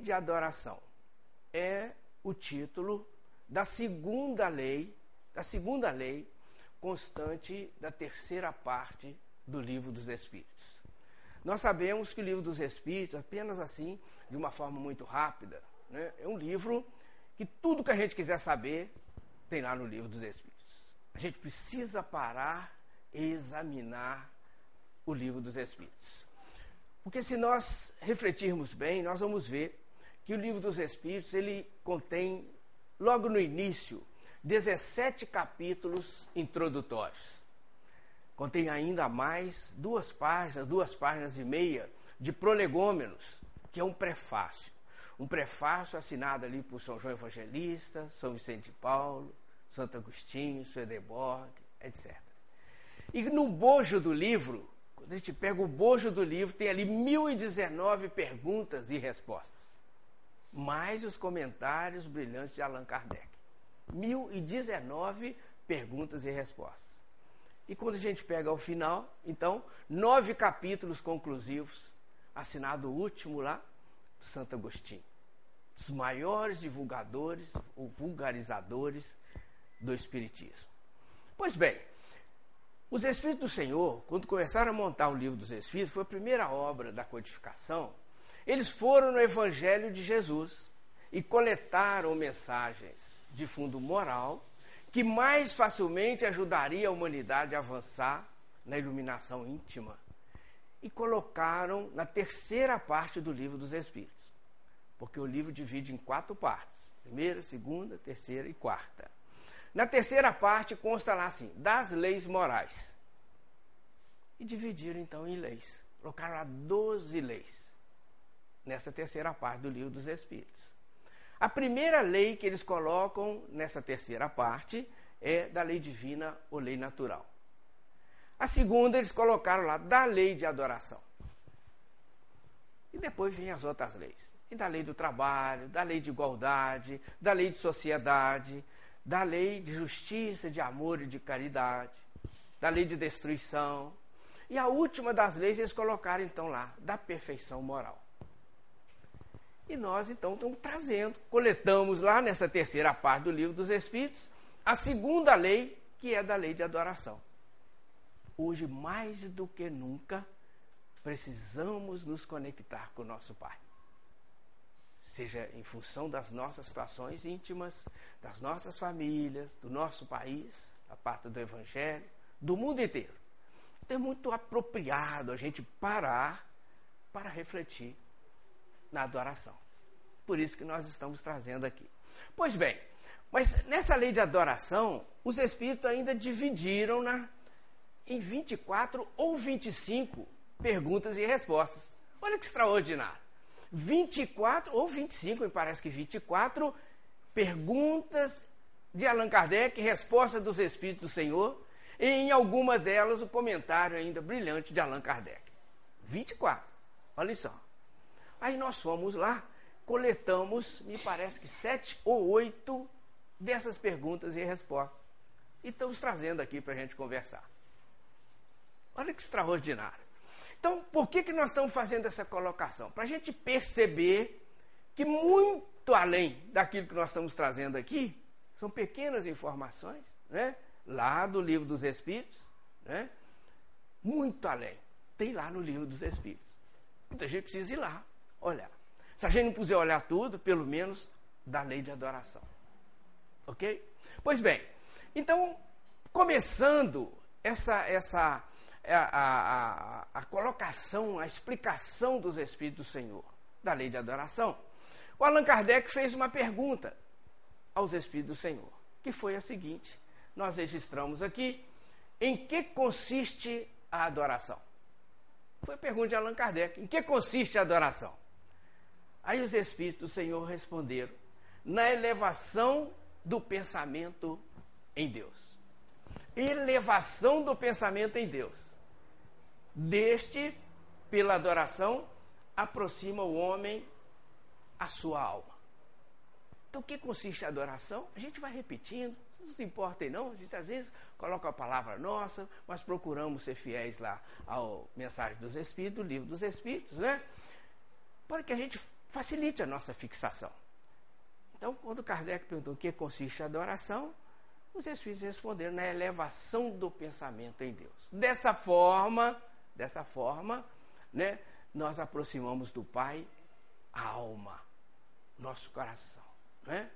de adoração é o título da segunda lei, da segunda lei constante da terceira parte do livro dos Espíritos. Nós sabemos que o livro dos Espíritos, apenas assim, de uma forma muito rápida, né, é um livro que tudo que a gente quiser saber tem lá no livro dos Espíritos. A gente precisa parar e examinar o livro dos Espíritos. Porque se nós refletirmos bem, nós vamos ver que o livro dos Espíritos ele contém logo no início 17 capítulos introdutórios. Contém ainda mais duas páginas, duas páginas e meia de prolegômenos, que é um prefácio. Um prefácio assinado ali por São João Evangelista, São Vicente de Paulo, Santo Agostinho, Swedenborg, etc. E no bojo do livro, quando a gente pega o bojo do livro, tem ali 1019 perguntas e respostas. Mais os comentários brilhantes de Allan Kardec. 1019 perguntas e respostas. E quando a gente pega ao final, então, nove capítulos conclusivos, assinado o último lá, Santo Agostinho. Dos maiores divulgadores ou vulgarizadores do Espiritismo. Pois bem, os Espíritos do Senhor, quando começaram a montar o livro dos Espíritos, foi a primeira obra da codificação. Eles foram no Evangelho de Jesus e coletaram mensagens de fundo moral que mais facilmente ajudaria a humanidade a avançar na iluminação íntima. E colocaram na terceira parte do livro dos Espíritos. Porque o livro divide em quatro partes: primeira, segunda, terceira e quarta. Na terceira parte consta lá assim: das leis morais. E dividiram então em leis. Colocaram lá 12 leis nessa terceira parte do livro dos Espíritos. A primeira lei que eles colocam nessa terceira parte é da lei divina ou lei natural. A segunda eles colocaram lá da lei de adoração. E depois vem as outras leis. E da lei do trabalho, da lei de igualdade, da lei de sociedade, da lei de justiça, de amor e de caridade, da lei de destruição. E a última das leis eles colocaram então lá, da perfeição moral. E nós então estamos trazendo, coletamos lá nessa terceira parte do livro dos Espíritos, a segunda lei, que é da lei de adoração. Hoje, mais do que nunca, precisamos nos conectar com o nosso Pai. Seja em função das nossas situações íntimas, das nossas famílias, do nosso país, a parte do Evangelho, do mundo inteiro. Então é muito apropriado a gente parar para refletir na adoração. Por isso que nós estamos trazendo aqui. Pois bem, mas nessa lei de adoração, os espíritos ainda dividiram na, em 24 ou 25 perguntas e respostas. Olha que extraordinário. 24 ou 25, me parece que 24 perguntas de Allan Kardec, resposta dos Espíritos do Senhor, e em alguma delas o comentário ainda brilhante de Allan Kardec. 24. Olha só. Aí nós fomos lá, coletamos, me parece que sete ou oito dessas perguntas e respostas. E estamos trazendo aqui para a gente conversar. Olha que extraordinário. Então, por que, que nós estamos fazendo essa colocação? Para a gente perceber que muito além daquilo que nós estamos trazendo aqui, são pequenas informações, né? lá do livro dos Espíritos, né? muito além. Tem lá no livro dos Espíritos. Então a gente precisa ir lá, olhar. Se a gente não puder olhar tudo, pelo menos da lei de adoração. Ok? Pois bem, então, começando essa, essa a, a, a colocação, a explicação dos Espíritos do Senhor, da lei de adoração, o Allan Kardec fez uma pergunta aos Espíritos do Senhor, que foi a seguinte: nós registramos aqui, em que consiste a adoração? Foi a pergunta de Allan Kardec: em que consiste a adoração? Aí os Espíritos do Senhor responderam: na elevação do pensamento em Deus. Elevação do pensamento em Deus. Deste, pela adoração, aproxima o homem a sua alma. Então, o que consiste a adoração? A gente vai repetindo, não se importem não, a gente às vezes coloca a palavra nossa, mas procuramos ser fiéis lá ao Mensagem dos Espíritos, o Livro dos Espíritos, né? Para que a gente facilite a nossa fixação. Então, quando Kardec perguntou o que consiste a adoração, os Espíritos responderam na elevação do pensamento em Deus. Dessa forma, dessa forma, né, nós aproximamos do Pai a alma, nosso coração. Né?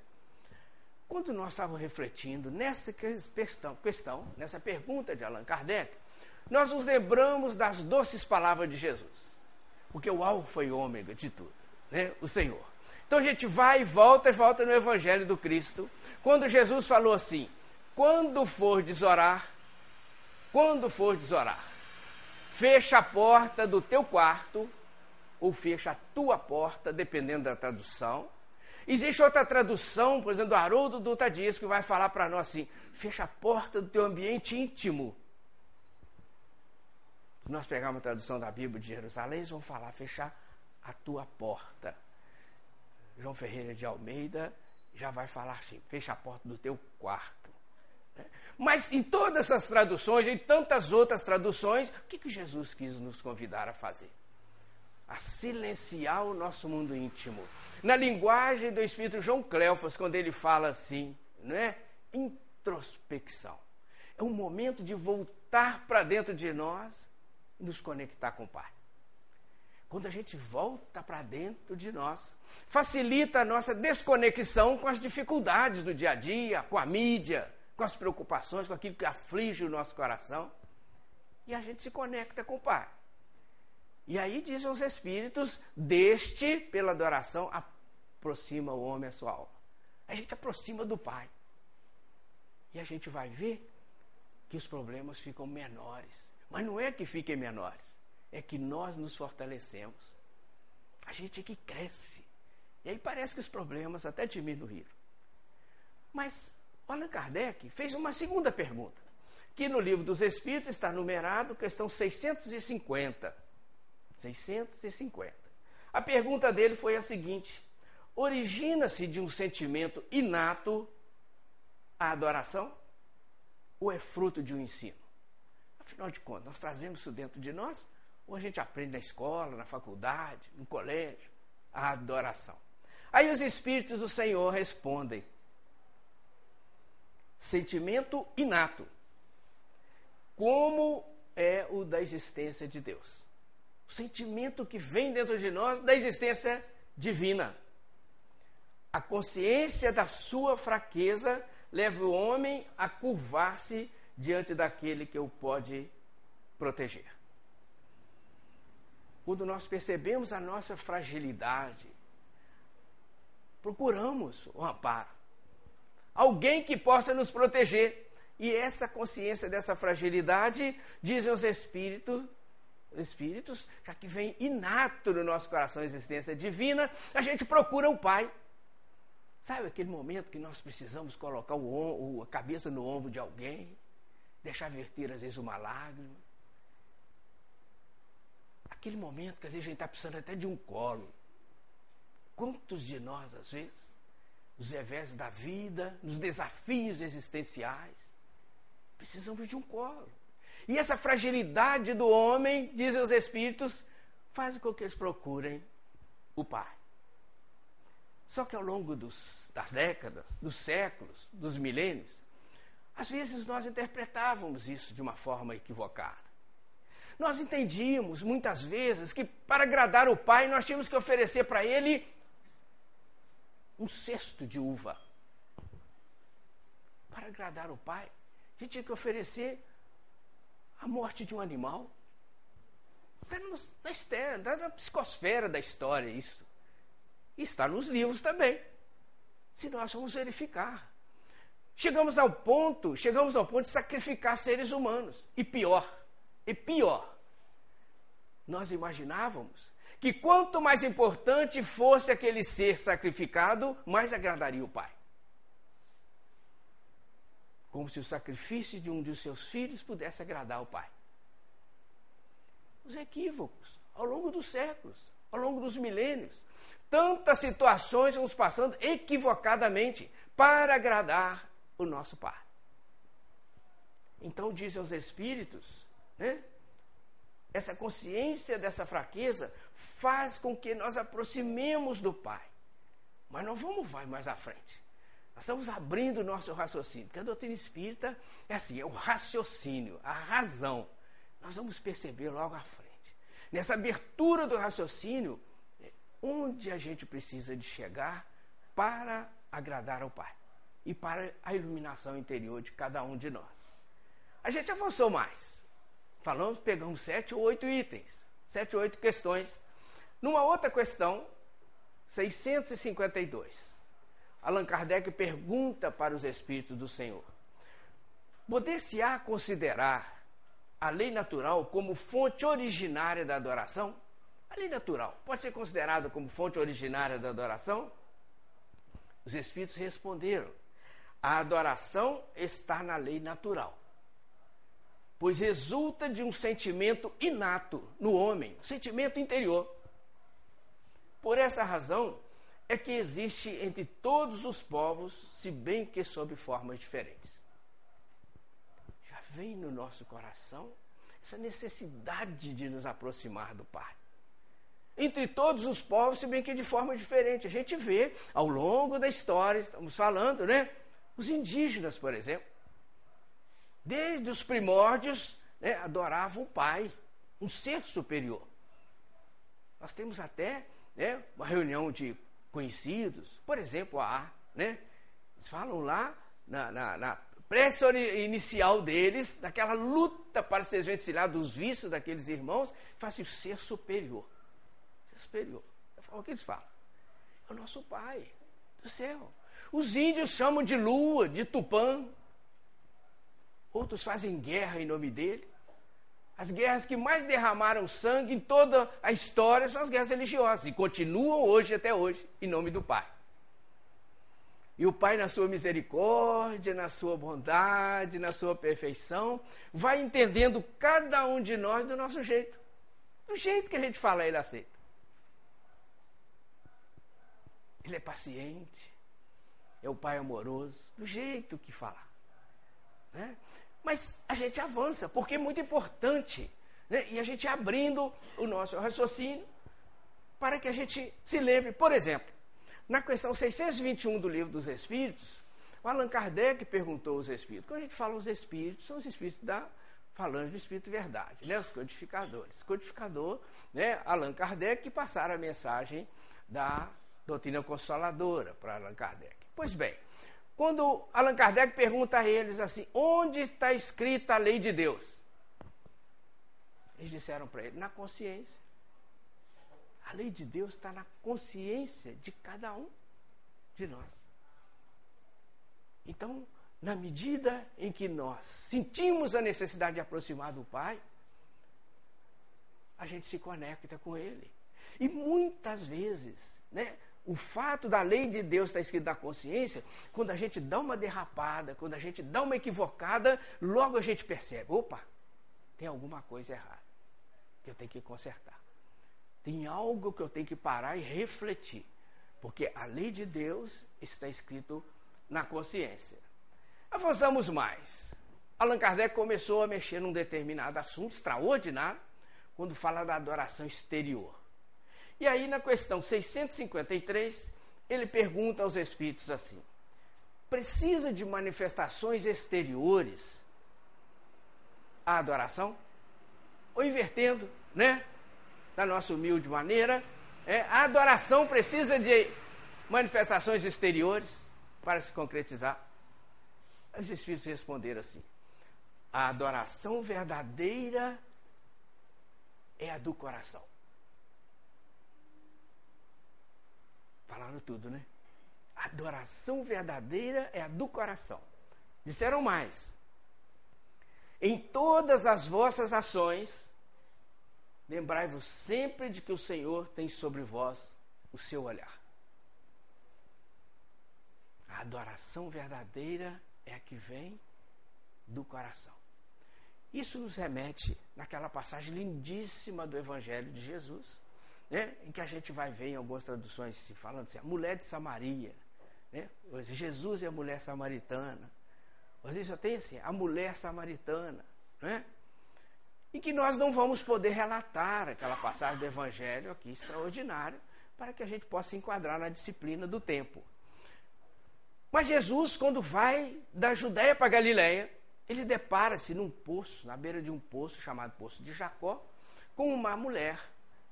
Quando nós estávamos refletindo nessa questão, questão, nessa pergunta de Allan Kardec, nós nos lembramos das doces palavras de Jesus. Porque o alfa e ômega de tudo, né? o Senhor. Então a gente vai e volta e volta no Evangelho do Cristo, quando Jesus falou assim: quando for desorar, quando for desorar, fecha a porta do teu quarto, ou fecha a tua porta, dependendo da tradução. Existe outra tradução, por exemplo, do Haroldo Dutra Dias, que vai falar para nós assim: fecha a porta do teu ambiente íntimo. Se nós pegarmos a tradução da Bíblia de Jerusalém, eles vão falar: fechar a tua porta. João Ferreira de Almeida já vai falar assim: fecha a porta do teu quarto. Mas em todas essas traduções, em tantas outras traduções, o que, que Jesus quis nos convidar a fazer? A silenciar o nosso mundo íntimo. Na linguagem do Espírito João Cleofas, quando ele fala assim, não é? Introspecção. É um momento de voltar para dentro de nós e nos conectar com o Pai. Quando a gente volta para dentro de nós, facilita a nossa desconexão com as dificuldades do dia a dia, com a mídia, com as preocupações, com aquilo que aflige o nosso coração. E a gente se conecta com o Pai. E aí dizem os Espíritos: deste, pela adoração, aproxima o homem a sua alma. A gente aproxima do Pai. E a gente vai ver que os problemas ficam menores. Mas não é que fiquem menores, é que nós nos fortalecemos. A gente é que cresce. E aí parece que os problemas até diminuíram. Mas Allan Kardec fez uma segunda pergunta, que no livro dos Espíritos está numerado, questão 650. 650. A pergunta dele foi a seguinte: origina-se de um sentimento inato a adoração ou é fruto de um ensino? Afinal de contas, nós trazemos isso dentro de nós ou a gente aprende na escola, na faculdade, no colégio, a adoração? Aí os Espíritos do Senhor respondem: sentimento inato, como é o da existência de Deus. O sentimento que vem dentro de nós da existência divina. A consciência da sua fraqueza leva o homem a curvar-se diante daquele que o pode proteger. Quando nós percebemos a nossa fragilidade, procuramos o amparo alguém que possa nos proteger. E essa consciência dessa fragilidade, dizem os espíritos, espíritos, já que vem inato no nosso coração a existência divina, a gente procura o Pai. Sabe aquele momento que nós precisamos colocar o, a cabeça no ombro de alguém, deixar verter às vezes uma lágrima? Aquele momento que às vezes a gente está precisando até de um colo. Quantos de nós, às vezes, nos revés da vida, nos desafios existenciais. Precisamos de um colo. E essa fragilidade do homem, dizem os Espíritos, faz com que eles procurem o Pai. Só que ao longo dos, das décadas, dos séculos, dos milênios, às vezes nós interpretávamos isso de uma forma equivocada. Nós entendíamos muitas vezes que para agradar o Pai nós tínhamos que oferecer para Ele um cesto de uva. Para agradar o pai, a gente tinha que oferecer a morte de um animal. Está na, está na psicosfera da história isso. Está nos livros também. Se nós vamos verificar. Chegamos ao ponto, chegamos ao ponto de sacrificar seres humanos. E pior, e pior, nós imaginávamos que quanto mais importante fosse aquele ser sacrificado, mais agradaria o Pai. Como se o sacrifício de um de seus filhos pudesse agradar o Pai. Os equívocos, ao longo dos séculos, ao longo dos milênios, tantas situações vamos passando equivocadamente para agradar o nosso Pai. Então dizem os Espíritos, né? essa consciência dessa fraqueza faz com que nós aproximemos do Pai. Mas não vamos vai mais à frente. Nós estamos abrindo o nosso raciocínio, porque a doutrina espírita é assim, é o raciocínio, a razão. Nós vamos perceber logo à frente. Nessa abertura do raciocínio, é onde a gente precisa de chegar para agradar ao Pai e para a iluminação interior de cada um de nós. A gente avançou mais. Falamos, pegamos sete ou oito itens, sete ou oito questões. Numa outra questão, 652, Allan Kardec pergunta para os Espíritos do Senhor: Poder-se-á considerar a lei natural como fonte originária da adoração? A lei natural pode ser considerada como fonte originária da adoração? Os Espíritos responderam: a adoração está na lei natural, pois resulta de um sentimento inato no homem, um sentimento interior. Por essa razão é que existe entre todos os povos, se bem que sob formas diferentes. Já vem no nosso coração essa necessidade de nos aproximar do Pai entre todos os povos, se bem que de forma diferente. A gente vê ao longo da história, estamos falando, né? Os indígenas, por exemplo, desde os primórdios, né, adoravam o Pai, um ser superior. Nós temos até né, uma reunião de conhecidos, por exemplo, a né? Eles falam lá na, na, na inicial deles, daquela luta para se desvencilhar dos vícios daqueles irmãos, faz assim, o ser superior. Ser superior. O que eles falam? É o nosso Pai do céu. Os índios chamam de lua, de tupã. Outros fazem guerra em nome dele. As guerras que mais derramaram sangue em toda a história são as guerras religiosas e continuam hoje até hoje em nome do Pai. E o Pai, na sua misericórdia, na sua bondade, na sua perfeição, vai entendendo cada um de nós do nosso jeito. Do jeito que a gente fala, ele aceita. Ele é paciente é o pai amoroso, do jeito que falar. Né? Mas a gente avança, porque é muito importante. Né? E a gente abrindo o nosso raciocínio para que a gente se lembre. Por exemplo, na questão 621 do Livro dos Espíritos, o Allan Kardec perguntou aos Espíritos. Quando a gente fala os Espíritos, são os Espíritos da falando do Espírito Verdade, né? os codificadores. Codificador, né? Allan Kardec, que passaram a mensagem da doutrina consoladora para Allan Kardec. Pois bem, quando Allan Kardec pergunta a eles assim: onde está escrita a lei de Deus? Eles disseram para ele: na consciência. A lei de Deus está na consciência de cada um de nós. Então, na medida em que nós sentimos a necessidade de aproximar do Pai, a gente se conecta com Ele. E muitas vezes, né, o fato da lei de Deus estar escrito na consciência, quando a gente dá uma derrapada, quando a gente dá uma equivocada, logo a gente percebe: opa, tem alguma coisa errada que eu tenho que consertar. Tem algo que eu tenho que parar e refletir. Porque a lei de Deus está escrito na consciência. Avançamos mais. Allan Kardec começou a mexer num determinado assunto extraordinário quando fala da adoração exterior. E aí, na questão 653, ele pergunta aos espíritos assim: precisa de manifestações exteriores a adoração? Ou invertendo, né? Da nossa humilde maneira, é, a adoração precisa de manifestações exteriores para se concretizar? Os espíritos responderam assim: a adoração verdadeira é a do coração. Falaram tudo, né? Adoração verdadeira é a do coração. Disseram mais. Em todas as vossas ações, lembrai-vos sempre de que o Senhor tem sobre vós o seu olhar. A adoração verdadeira é a que vem do coração. Isso nos remete naquela passagem lindíssima do Evangelho de Jesus, né, em que a gente vai ver em algumas traduções se falando assim, a mulher de Samaria, né, Jesus é a mulher samaritana. Vezes só tem assim, a mulher samaritana. Né? e que nós não vamos poder relatar aquela passagem do Evangelho aqui extraordinária, para que a gente possa enquadrar na disciplina do tempo. Mas Jesus, quando vai da Judéia para Galiléia, ele depara-se num poço, na beira de um poço chamado Poço de Jacó, com uma mulher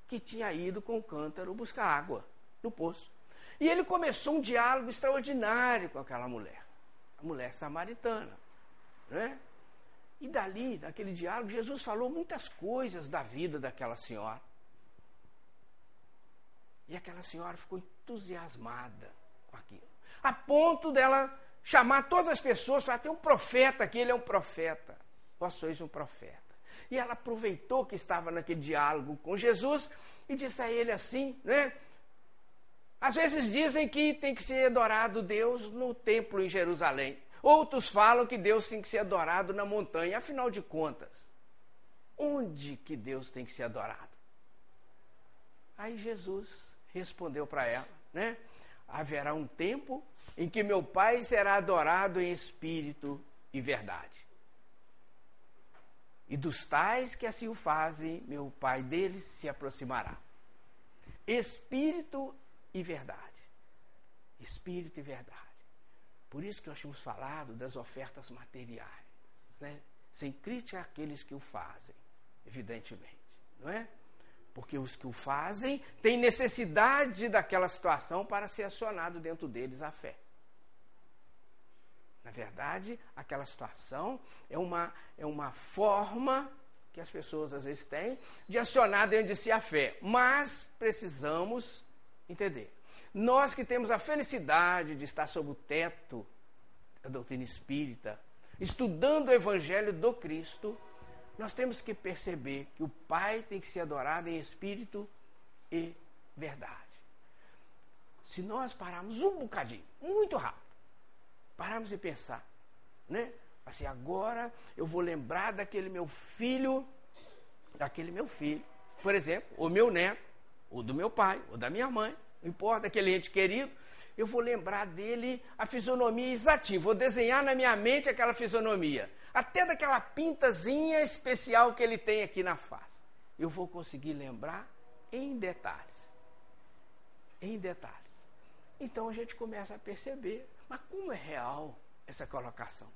que tinha ido com o cântaro buscar água no poço. E ele começou um diálogo extraordinário com aquela mulher, a mulher samaritana. Né? E dali, naquele diálogo, Jesus falou muitas coisas da vida daquela senhora. E aquela senhora ficou entusiasmada com aquilo. A ponto dela chamar todas as pessoas, falar, tem um profeta aqui, ele é um profeta. Vós sois um profeta. E ela aproveitou que estava naquele diálogo com Jesus e disse a ele assim, né? Às vezes dizem que tem que ser adorado Deus no templo em Jerusalém. Outros falam que Deus tem que ser adorado na montanha. Afinal de contas, onde que Deus tem que ser adorado? Aí Jesus respondeu para ela, né? Haverá um tempo em que meu Pai será adorado em espírito e verdade. E dos tais que assim o fazem, meu Pai deles se aproximará. Espírito e verdade. Espírito e verdade. Por isso que nós tínhamos falado das ofertas materiais. Né? Sem crítica àqueles que o fazem, evidentemente. Não é? Porque os que o fazem têm necessidade daquela situação para ser acionado dentro deles a fé. Na verdade, aquela situação é uma, é uma forma que as pessoas às vezes têm de acionar dentro de si a fé. Mas precisamos entender nós que temos a felicidade de estar sob o teto da doutrina espírita, estudando o Evangelho do Cristo, nós temos que perceber que o Pai tem que ser adorado em espírito e verdade. Se nós pararmos um bocadinho, muito rápido, pararmos e pensar, né? Assim, agora eu vou lembrar daquele meu filho, daquele meu filho, por exemplo, ou meu neto, ou do meu pai, ou da minha mãe, não importa, aquele ente querido, eu vou lembrar dele a fisionomia exatinha, vou desenhar na minha mente aquela fisionomia, até daquela pintazinha especial que ele tem aqui na face. Eu vou conseguir lembrar em detalhes. Em detalhes. Então a gente começa a perceber, mas como é real essa colocação?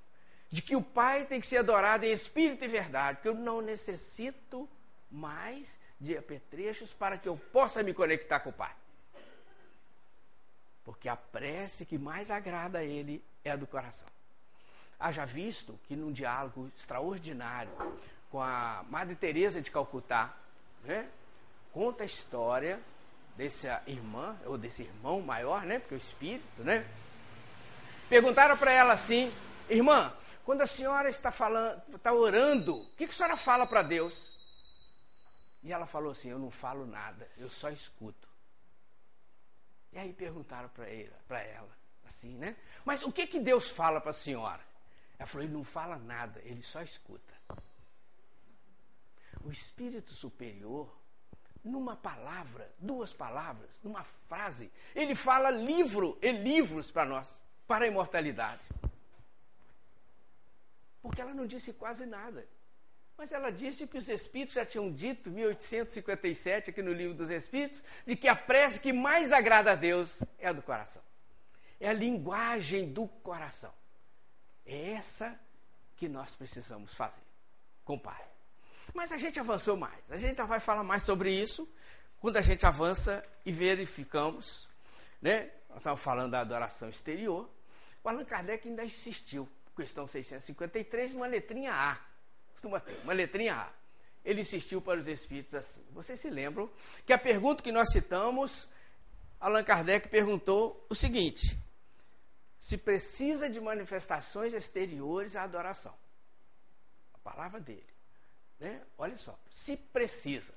De que o Pai tem que ser adorado em espírito e verdade, que eu não necessito mais de apetrechos para que eu possa me conectar com o Pai. Porque a prece que mais agrada a ele é a do coração. Haja visto que num diálogo extraordinário com a Madre Teresa de Calcutá, né, conta a história dessa irmã, ou desse irmão maior, né, porque é o espírito, né? Perguntaram para ela assim: "Irmã, quando a senhora está falando, está orando, o que, que a senhora fala para Deus?" E ela falou assim: "Eu não falo nada, eu só escuto." E aí perguntaram para ela, assim, né? Mas o que, que Deus fala para a senhora? Ela falou: Ele não fala nada, ele só escuta. O Espírito Superior, numa palavra, duas palavras, numa frase, ele fala livro e livros para nós, para a imortalidade. Porque ela não disse quase nada. Mas ela disse que os Espíritos já tinham dito, 1857, aqui no Livro dos Espíritos, de que a prece que mais agrada a Deus é a do coração. É a linguagem do coração. É essa que nós precisamos fazer com o Pai. Mas a gente avançou mais. A gente vai falar mais sobre isso quando a gente avança e verificamos. Né? Nós estamos falando da adoração exterior. O Allan Kardec ainda insistiu, questão 653, uma letrinha A costuma ter, uma letrinha A. Ele insistiu para os espíritos assim. Vocês se lembram que a pergunta que nós citamos, Allan Kardec perguntou o seguinte: se precisa de manifestações exteriores à adoração. A palavra dele. Né? Olha só, se precisa.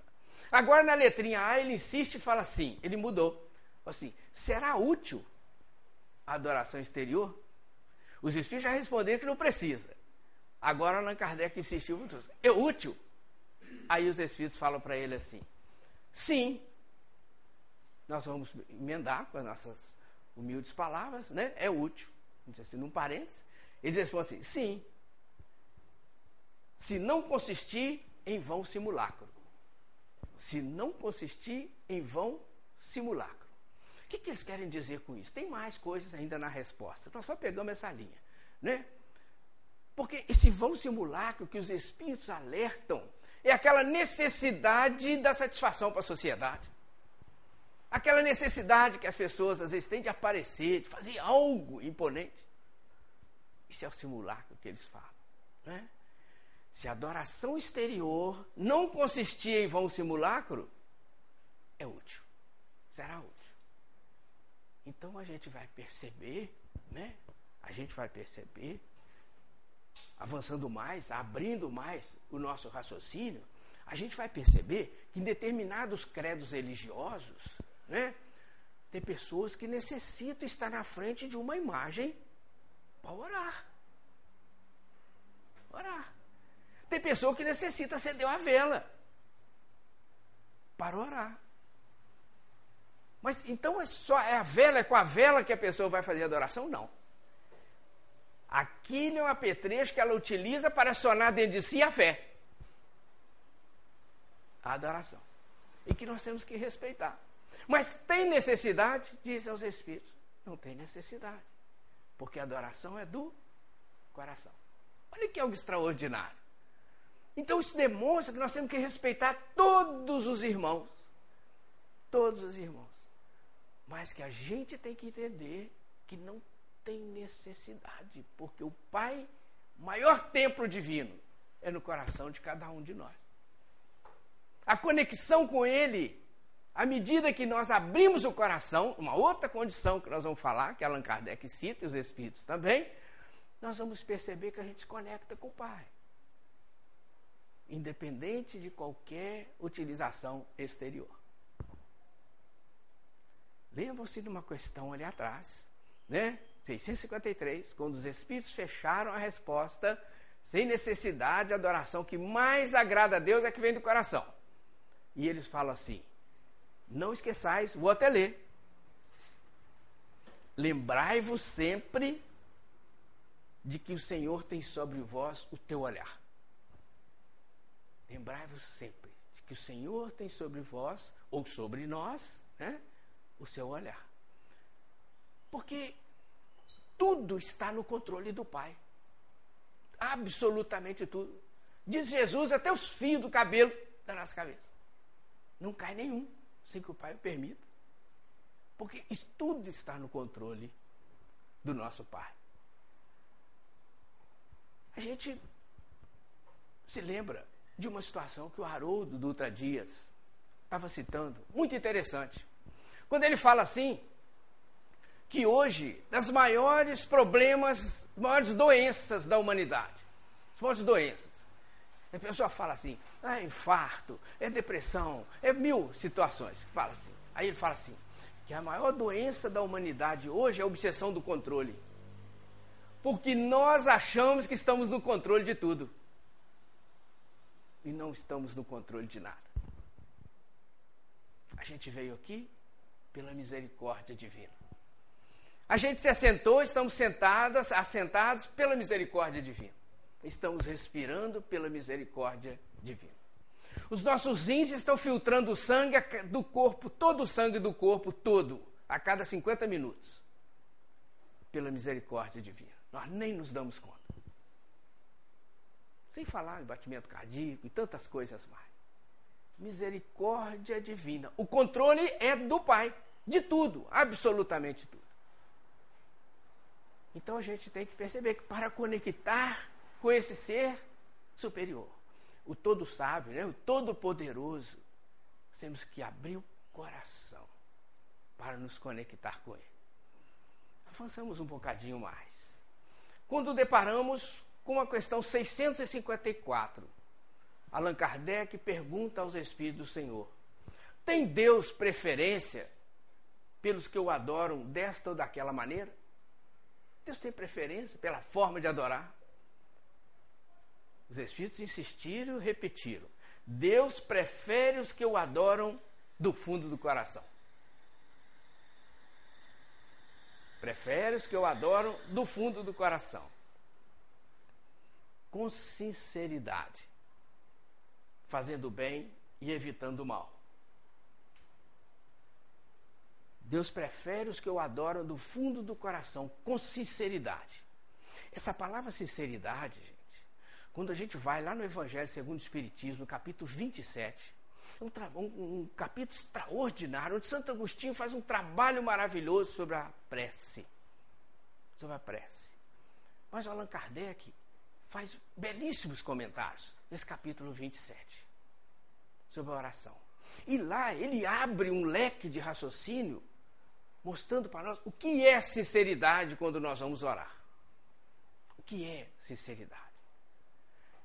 Agora na letrinha A ele insiste e fala assim, ele mudou. Assim, será útil adoração exterior? Os espíritos já responderam que não precisa. Agora Allan Kardec insistiu muito. É útil? Aí os espíritos falam para ele assim: sim, nós vamos emendar com as nossas humildes palavras, né? É útil. Assim, num parênteses. Eles respondem assim: sim. Se não consistir em vão simulacro. Se não consistir em vão simulacro. O que, que eles querem dizer com isso? Tem mais coisas ainda na resposta. Nós só pegamos essa linha. Né? Porque esse vão simulacro que os espíritos alertam é aquela necessidade da satisfação para a sociedade. Aquela necessidade que as pessoas às vezes têm de aparecer, de fazer algo imponente. Isso é o simulacro que eles falam. Né? Se a adoração exterior não consistir em vão simulacro, é útil. Será útil. Então a gente vai perceber, né? A gente vai perceber, avançando mais, abrindo mais o nosso raciocínio, a gente vai perceber que em determinados credos religiosos, né? Tem pessoas que necessitam estar na frente de uma imagem para orar. Orar. Tem pessoa que necessita acender a vela para orar. Mas então é só é a vela, é com a vela que a pessoa vai fazer a adoração? Não. Aquilo é um apetrecho que ela utiliza para acionar dentro de si a fé. A adoração. E que nós temos que respeitar. Mas tem necessidade? Dizem aos Espíritos. Não tem necessidade. Porque a adoração é do coração. Olha que algo extraordinário. Então isso demonstra que nós temos que respeitar todos os irmãos. Todos os irmãos. Mas que a gente tem que entender que não tem necessidade, porque o Pai, maior templo divino, é no coração de cada um de nós. A conexão com Ele, à medida que nós abrimos o coração, uma outra condição que nós vamos falar, que Allan Kardec cita e os Espíritos também, nós vamos perceber que a gente se conecta com o Pai. Independente de qualquer utilização exterior. Lembram-se de uma questão ali atrás, né? 653, quando os espíritos fecharam a resposta, sem necessidade, a adoração que mais agrada a Deus é que vem do coração. E eles falam assim: não esqueçais, vou até ler. Lembrai-vos sempre de que o Senhor tem sobre vós o teu olhar. Lembrai-vos sempre de que o Senhor tem sobre vós, ou sobre nós, né, o seu olhar. Porque tudo está no controle do Pai. Absolutamente tudo. Diz Jesus, até os fios do cabelo da nossa cabeça. Não cai nenhum, sem que o Pai o permita. Porque isso tudo está no controle do nosso Pai. A gente se lembra de uma situação que o Haroldo Dutra Dias estava citando, muito interessante. Quando ele fala assim, que hoje, das maiores problemas, maiores doenças da humanidade, as maiores doenças, a pessoa fala assim, ah, é infarto, é depressão, é mil situações, fala assim. Aí ele fala assim, que a maior doença da humanidade hoje é a obsessão do controle. Porque nós achamos que estamos no controle de tudo. E não estamos no controle de nada. A gente veio aqui pela misericórdia divina. A gente se assentou, estamos sentados, assentados pela misericórdia divina. Estamos respirando pela misericórdia divina. Os nossos rins estão filtrando o sangue do corpo, todo o sangue do corpo, todo, a cada 50 minutos. Pela misericórdia divina. Nós nem nos damos conta. Sem falar em batimento cardíaco e tantas coisas mais. Misericórdia divina. O controle é do Pai de tudo, absolutamente tudo. Então a gente tem que perceber que para conectar com esse ser superior, o todo sábio, né, o todo poderoso, temos que abrir o coração para nos conectar com ele. Avançamos um bocadinho mais. Quando deparamos com a questão 654, Allan Kardec pergunta aos Espíritos do Senhor: Tem Deus preferência pelos que o adoram desta ou daquela maneira? Deus tem preferência pela forma de adorar? Os Espíritos insistiram e repetiram: Deus prefere os que o adoram do fundo do coração. Prefere os que o adoram do fundo do coração. Com sinceridade. fazendo bem e evitando o mal. Deus prefere os que o adoram do fundo do coração, com sinceridade. Essa palavra sinceridade, gente, quando a gente vai lá no Evangelho segundo o Espiritismo, capítulo 27, é um, um, um capítulo extraordinário, onde Santo Agostinho faz um trabalho maravilhoso sobre a prece. Sobre a prece. Mas Allan Kardec faz belíssimos comentários nesse capítulo 27 sobre a oração. E lá ele abre um leque de raciocínio mostrando para nós o que é sinceridade quando nós vamos orar. O que é sinceridade?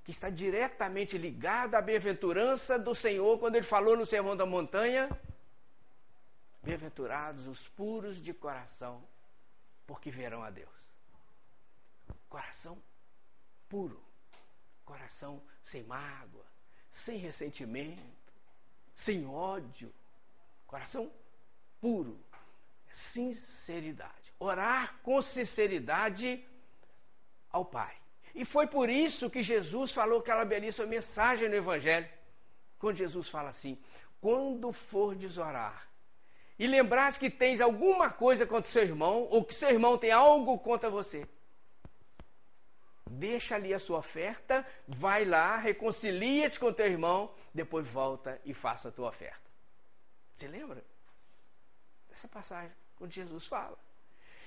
Que está diretamente ligada à bem-aventurança do Senhor quando ele falou no Sermão da Montanha: Bem-aventurados os puros de coração, porque verão a Deus. Coração puro, coração sem mágoa, sem ressentimento, sem ódio, coração puro, sinceridade. Orar com sinceridade ao Pai. E foi por isso que Jesus falou aquela belíssima mensagem no Evangelho. Quando Jesus fala assim: quando fordes orar e lembrares que tens alguma coisa contra seu irmão, ou que seu irmão tem algo contra você, deixa ali a sua oferta, vai lá, reconcilia-te com teu irmão, depois volta e faça a tua oferta. Você lembra dessa passagem? Quando Jesus fala.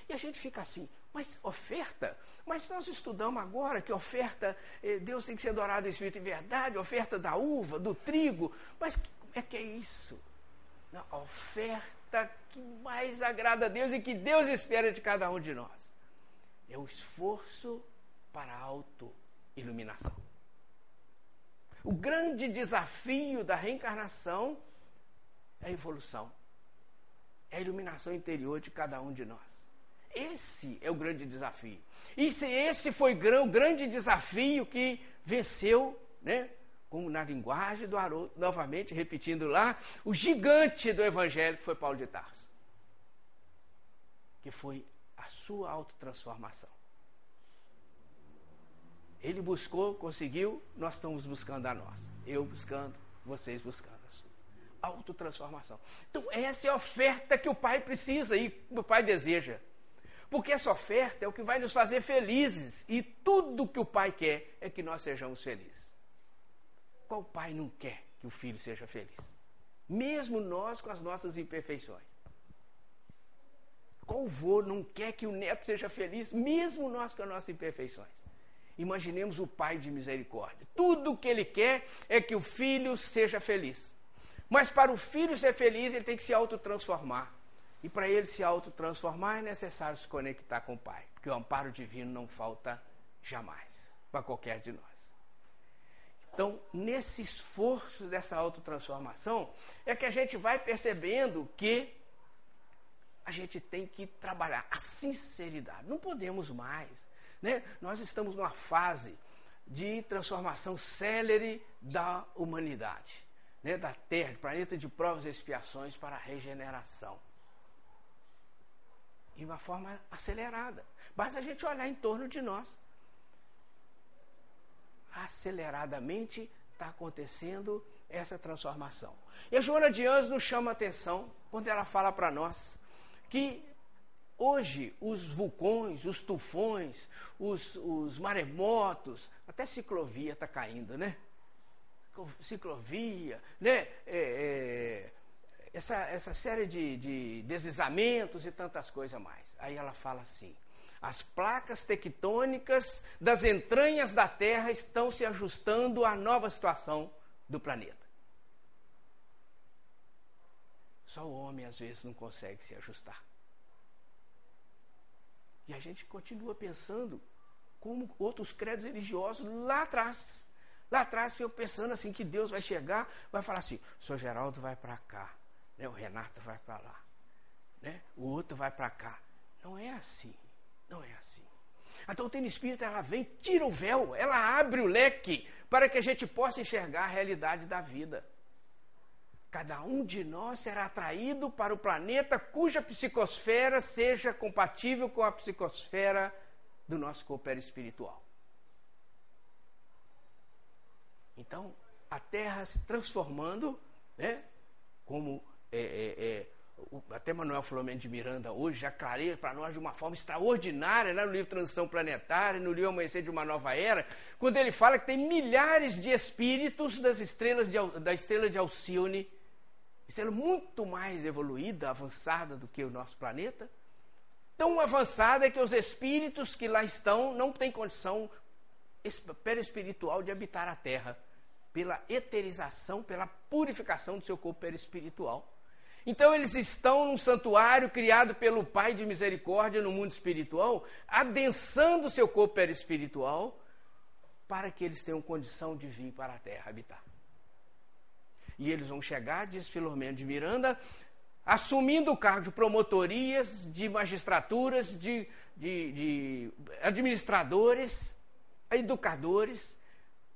E a gente fica assim, mas oferta? Mas nós estudamos agora que oferta, eh, Deus tem que ser adorado em espírito e verdade, oferta da uva, do trigo. Mas como é que é isso? Não, a oferta que mais agrada a Deus e que Deus espera de cada um de nós é o esforço para a auto-iluminação. O grande desafio da reencarnação é a evolução é a iluminação interior de cada um de nós. Esse é o grande desafio. E esse foi o grande desafio que venceu, né? Como na linguagem do Haroldo, novamente repetindo lá, o gigante do evangelho que foi Paulo de Tarso. Que foi a sua autotransformação. Ele buscou, conseguiu, nós estamos buscando a nossa. Eu buscando, vocês buscando a sua autotransformação. Então, essa é a oferta que o Pai precisa e o Pai deseja. Porque essa oferta é o que vai nos fazer felizes. E tudo que o Pai quer é que nós sejamos felizes. Qual pai não quer que o filho seja feliz? Mesmo nós com as nossas imperfeições. Qual vô não quer que o neto seja feliz? Mesmo nós com as nossas imperfeições. Imaginemos o pai de misericórdia. Tudo o que ele quer é que o filho seja feliz. Mas para o filho ser feliz, ele tem que se autotransformar. E para ele se autotransformar é necessário se conectar com o Pai, porque o amparo divino não falta jamais para qualquer de nós. Então, nesse esforço dessa autotransformação, é que a gente vai percebendo que a gente tem que trabalhar a sinceridade. Não podemos mais. Né? Nós estamos numa fase de transformação célere da humanidade né, da Terra, planeta de provas e expiações para a regeneração. De uma forma acelerada. Basta a gente olhar em torno de nós. Aceleradamente está acontecendo essa transformação. E a Joana de Anjos nos chama a atenção quando ela fala para nós que hoje os vulcões, os tufões, os, os maremotos, até ciclovia está caindo, né? Ciclovia, né? É, é, essa, essa série de, de deslizamentos e tantas coisas mais. Aí ela fala assim: as placas tectônicas das entranhas da Terra estão se ajustando à nova situação do planeta. Só o homem às vezes não consegue se ajustar. E a gente continua pensando como outros credos religiosos lá atrás Lá atrás eu pensando assim que Deus vai chegar, vai falar assim, o senhor Geraldo vai para cá, né? o Renato vai para lá, né? o outro vai para cá. Não é assim, não é assim. A doutrina espírita ela vem, tira o véu, ela abre o leque para que a gente possa enxergar a realidade da vida. Cada um de nós será atraído para o planeta cuja psicosfera seja compatível com a psicosfera do nosso corpo espiritual. Então, a terra se transformando, né? Como é, é, é, até Manuel Flamengo de Miranda hoje já clareia para nós de uma forma extraordinária, né, no livro Transição Planetária, no livro Amanhecer de uma Nova Era, quando ele fala que tem milhares de espíritos das estrelas de, da estrela de Alcione, estrela muito mais evoluída, avançada do que o nosso planeta, tão avançada que os espíritos que lá estão não têm condição perispiritual de habitar a Terra, pela eterização, pela purificação do seu corpo perispiritual. Então eles estão num santuário criado pelo Pai de misericórdia no mundo espiritual, adensando seu corpo perispiritual, para que eles tenham condição de vir para a terra habitar. E eles vão chegar, diz Filomeno de Miranda, assumindo o cargo de promotorias, de magistraturas, de, de, de administradores, educadores,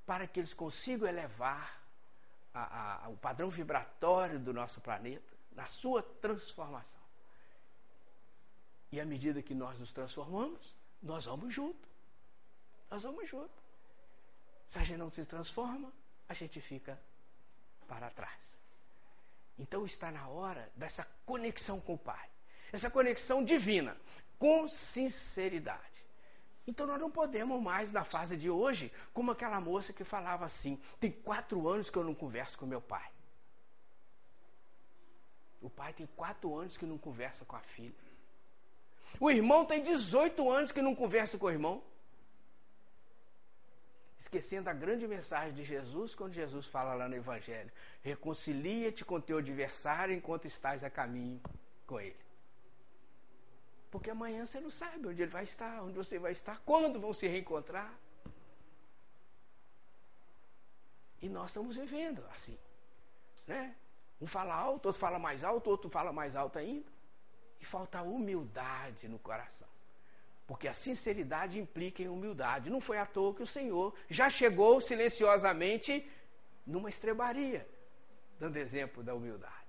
para que eles consigam elevar a, a, o padrão vibratório do nosso planeta na sua transformação. E à medida que nós nos transformamos, nós vamos junto. Nós vamos junto. Se a gente não se transforma, a gente fica para trás. Então está na hora dessa conexão com o Pai. Essa conexão divina, com sinceridade. Então nós não podemos mais, na fase de hoje, como aquela moça que falava assim: tem quatro anos que eu não converso com meu pai. O pai tem quatro anos que não conversa com a filha. O irmão tem 18 anos que não conversa com o irmão. Esquecendo a grande mensagem de Jesus, quando Jesus fala lá no Evangelho: reconcilia-te com teu adversário enquanto estás a caminho com ele. Porque amanhã você não sabe onde ele vai estar, onde você vai estar, quando vão se reencontrar. E nós estamos vivendo assim. Né? Um fala alto, outro fala mais alto, outro fala mais alto ainda. E falta humildade no coração. Porque a sinceridade implica em humildade. Não foi à toa que o Senhor já chegou silenciosamente numa estrebaria, dando exemplo da humildade.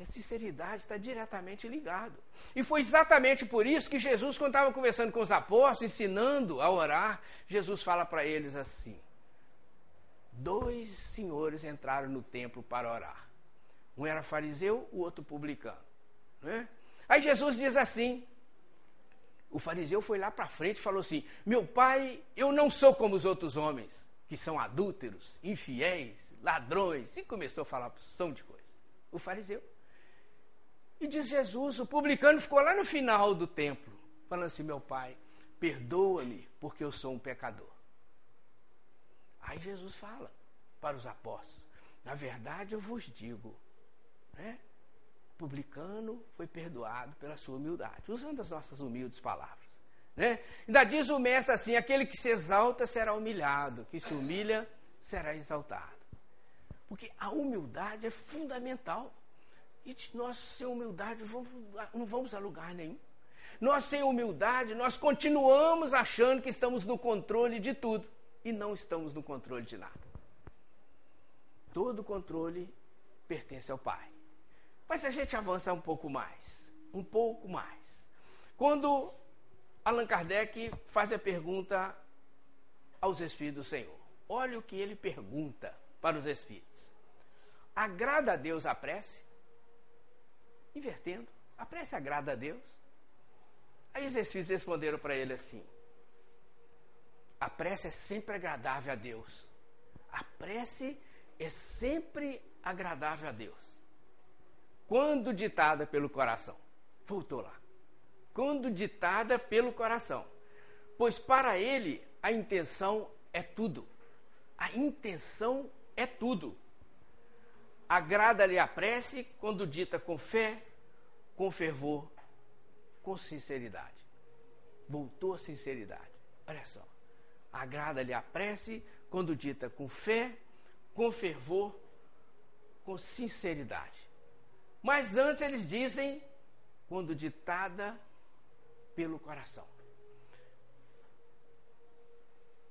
A sinceridade está diretamente ligado. E foi exatamente por isso que Jesus, quando estava conversando com os apóstolos, ensinando a orar, Jesus fala para eles assim: Dois senhores entraram no templo para orar. Um era fariseu, o outro publicano. Né? Aí Jesus diz assim: o fariseu foi lá para frente e falou assim: Meu pai, eu não sou como os outros homens, que são adúlteros, infiéis, ladrões. E começou a falar som de coisa. O fariseu. E diz Jesus: o publicano ficou lá no final do templo, falando assim: Meu pai, perdoa-me, porque eu sou um pecador. Aí Jesus fala para os apóstolos: Na verdade eu vos digo né? Publicano foi perdoado pela sua humildade, usando as nossas humildes palavras. Né? Ainda diz o mestre assim: aquele que se exalta será humilhado, que se humilha será exaltado. Porque a humildade é fundamental. E nós, sem humildade, não vamos a lugar nenhum. Nós, sem humildade, nós continuamos achando que estamos no controle de tudo e não estamos no controle de nada. Todo controle pertence ao Pai. Mas a gente avança um pouco mais, um pouco mais. Quando Allan Kardec faz a pergunta aos Espíritos do Senhor, olha o que ele pergunta para os Espíritos: agrada a Deus a prece? Invertendo, a prece agrada a Deus? Aí os Espíritos responderam para ele assim: a prece é sempre agradável a Deus. A prece é sempre agradável a Deus quando ditada pelo coração. Voltou lá. Quando ditada pelo coração. Pois para ele a intenção é tudo. A intenção é tudo. Agrada-lhe a prece quando dita com fé, com fervor, com sinceridade. Voltou a sinceridade. Olha só. Agrada-lhe a prece quando dita com fé, com fervor, com sinceridade. Mas antes eles dizem, quando ditada pelo coração.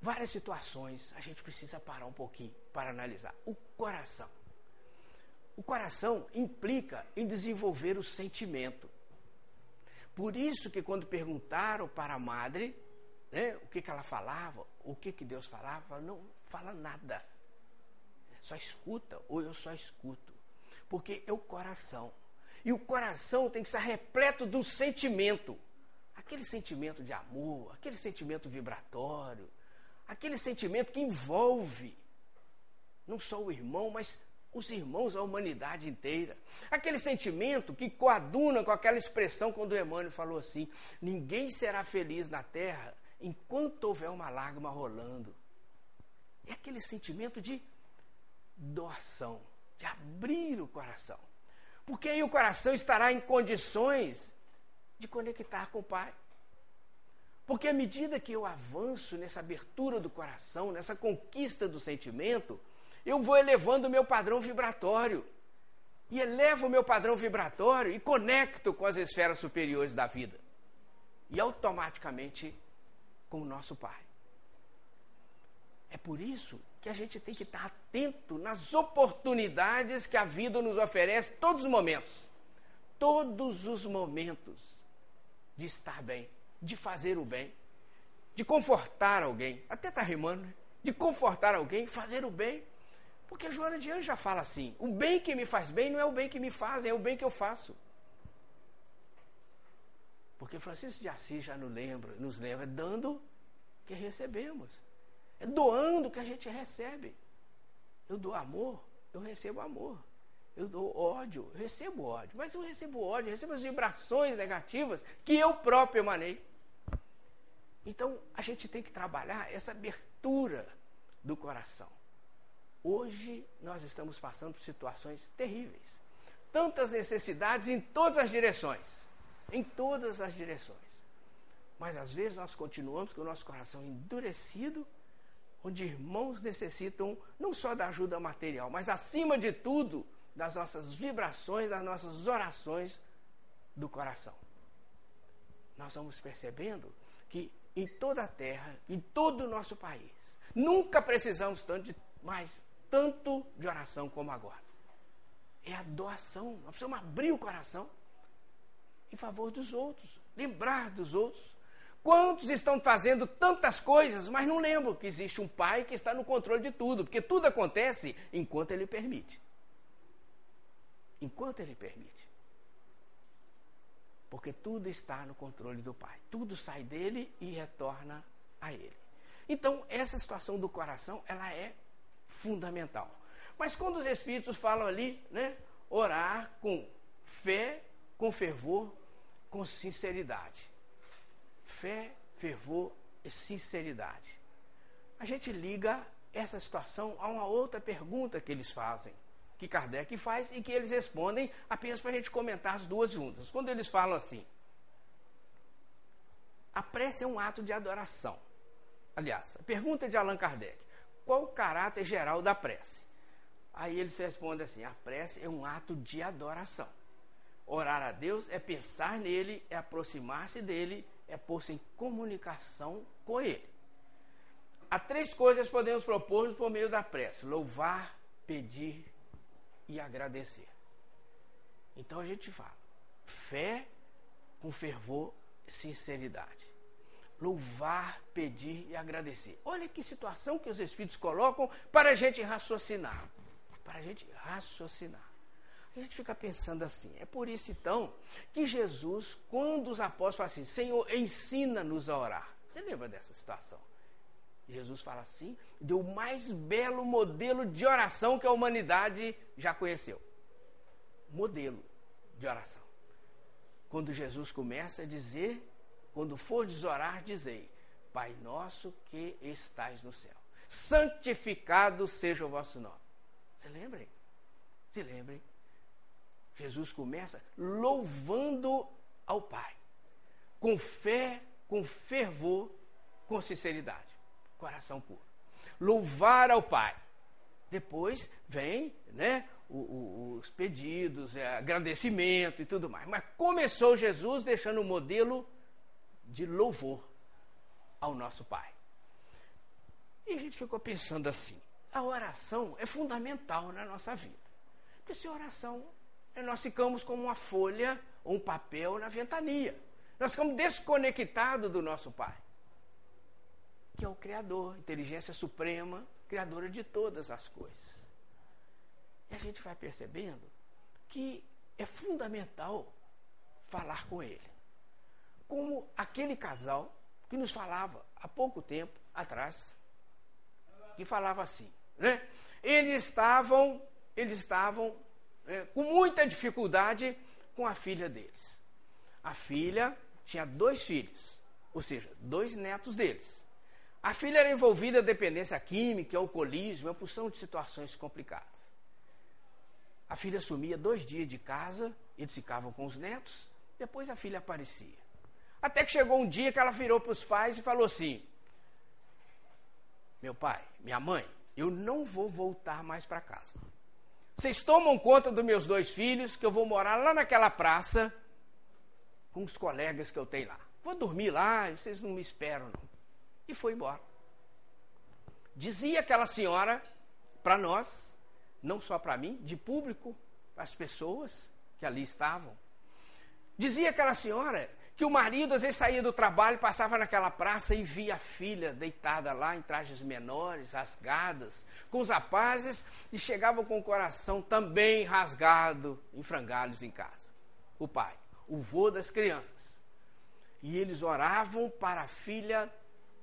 Várias situações a gente precisa parar um pouquinho para analisar. O coração. O coração implica em desenvolver o sentimento. Por isso que quando perguntaram para a madre, né, o que, que ela falava, o que, que Deus falava, não fala nada. só escuta ou eu só escuto. Porque é o coração. E o coração tem que estar repleto do sentimento. Aquele sentimento de amor, aquele sentimento vibratório, aquele sentimento que envolve não só o irmão, mas os irmãos, a humanidade inteira. Aquele sentimento que coaduna com aquela expressão quando o Emmanuel falou assim: ninguém será feliz na terra enquanto houver uma lágrima rolando. É aquele sentimento de doação, de abrir o coração. Porque aí o coração estará em condições de conectar com o Pai. Porque à medida que eu avanço nessa abertura do coração, nessa conquista do sentimento, eu vou elevando o meu padrão vibratório. E elevo o meu padrão vibratório e conecto com as esferas superiores da vida. E automaticamente com o nosso Pai. É por isso que a gente tem que estar atento nas oportunidades que a vida nos oferece todos os momentos. Todos os momentos de estar bem, de fazer o bem, de confortar alguém. Até está rimando, né? De confortar alguém, fazer o bem. Porque Joana de Anjos já fala assim: o bem que me faz bem não é o bem que me fazem, é o bem que eu faço. Porque Francisco de Assis já nos lembra, nos lembra dando que recebemos. É doando que a gente recebe. Eu dou amor, eu recebo amor. Eu dou ódio, eu recebo ódio. Mas eu recebo ódio, eu recebo as vibrações negativas que eu próprio emanei. Então, a gente tem que trabalhar essa abertura do coração. Hoje, nós estamos passando por situações terríveis. Tantas necessidades em todas as direções em todas as direções. Mas às vezes nós continuamos com o nosso coração endurecido, onde irmãos necessitam não só da ajuda material, mas acima de tudo, das nossas vibrações, das nossas orações do coração. Nós vamos percebendo que em toda a terra, em todo o nosso país, nunca precisamos tanto de, mais tanto de oração como agora. É a doação. Nós precisamos abrir o coração em favor dos outros, lembrar dos outros. Quantos estão fazendo tantas coisas, mas não lembram que existe um pai que está no controle de tudo, porque tudo acontece enquanto ele permite. Enquanto ele permite. Porque tudo está no controle do pai. Tudo sai dele e retorna a ele. Então, essa situação do coração, ela é fundamental. Mas quando os espíritos falam ali, né, orar com fé, com fervor, com sinceridade. Fé, fervor e sinceridade. A gente liga essa situação a uma outra pergunta que eles fazem, que Kardec faz e que eles respondem apenas para a gente comentar as duas juntas. Quando eles falam assim: a prece é um ato de adoração. Aliás, a pergunta de Allan Kardec: qual o caráter geral da prece? Aí eles respondem assim: a prece é um ato de adoração. Orar a Deus é pensar nele, é aproximar-se dele, é pôr-se em comunicação com ele. Há três coisas podemos propor por meio da prece: louvar, pedir e agradecer. Então a gente fala: fé com fervor e sinceridade. Louvar, pedir e agradecer. Olha que situação que os Espíritos colocam para a gente raciocinar. Para a gente raciocinar. A gente fica pensando assim. É por isso, então, que Jesus, quando os apóstolos falam assim, Senhor, ensina-nos a orar. Você lembra dessa situação? Jesus fala assim, deu o mais belo modelo de oração que a humanidade já conheceu. Modelo de oração. Quando Jesus começa a dizer, quando for orar, dizei, Pai nosso que estais no céu, santificado seja o vosso nome. Se lembrem? Se lembrem Jesus começa louvando ao Pai, com fé, com fervor, com sinceridade, coração puro. Louvar ao Pai. Depois vem né, os pedidos, é, agradecimento e tudo mais. Mas começou Jesus deixando o modelo de louvor ao nosso Pai. E a gente ficou pensando assim: a oração é fundamental na nossa vida. Porque se a oração nós ficamos como uma folha, um papel na ventania. Nós ficamos desconectados do nosso Pai, que é o Criador, inteligência suprema, criadora de todas as coisas. E a gente vai percebendo que é fundamental falar com ele. Como aquele casal que nos falava há pouco tempo atrás, que falava assim, né? Eles estavam, eles estavam né, com muita dificuldade com a filha deles. A filha tinha dois filhos, ou seja, dois netos deles. A filha era envolvida em dependência química, alcoolismo, uma porção de situações complicadas. A filha sumia dois dias de casa, eles ficavam com os netos, depois a filha aparecia. Até que chegou um dia que ela virou para os pais e falou assim: Meu pai, minha mãe, eu não vou voltar mais para casa. Vocês tomam conta dos meus dois filhos, que eu vou morar lá naquela praça com os colegas que eu tenho lá. Vou dormir lá, vocês não me esperam, não. E foi embora. Dizia aquela senhora para nós, não só para mim, de público, para as pessoas que ali estavam. Dizia aquela senhora que o marido às vezes saía do trabalho, passava naquela praça e via a filha deitada lá em trajes menores, rasgadas, com os rapazes e chegava com o coração também rasgado, em frangalhos em casa. O pai, o vô das crianças. E eles oravam para a filha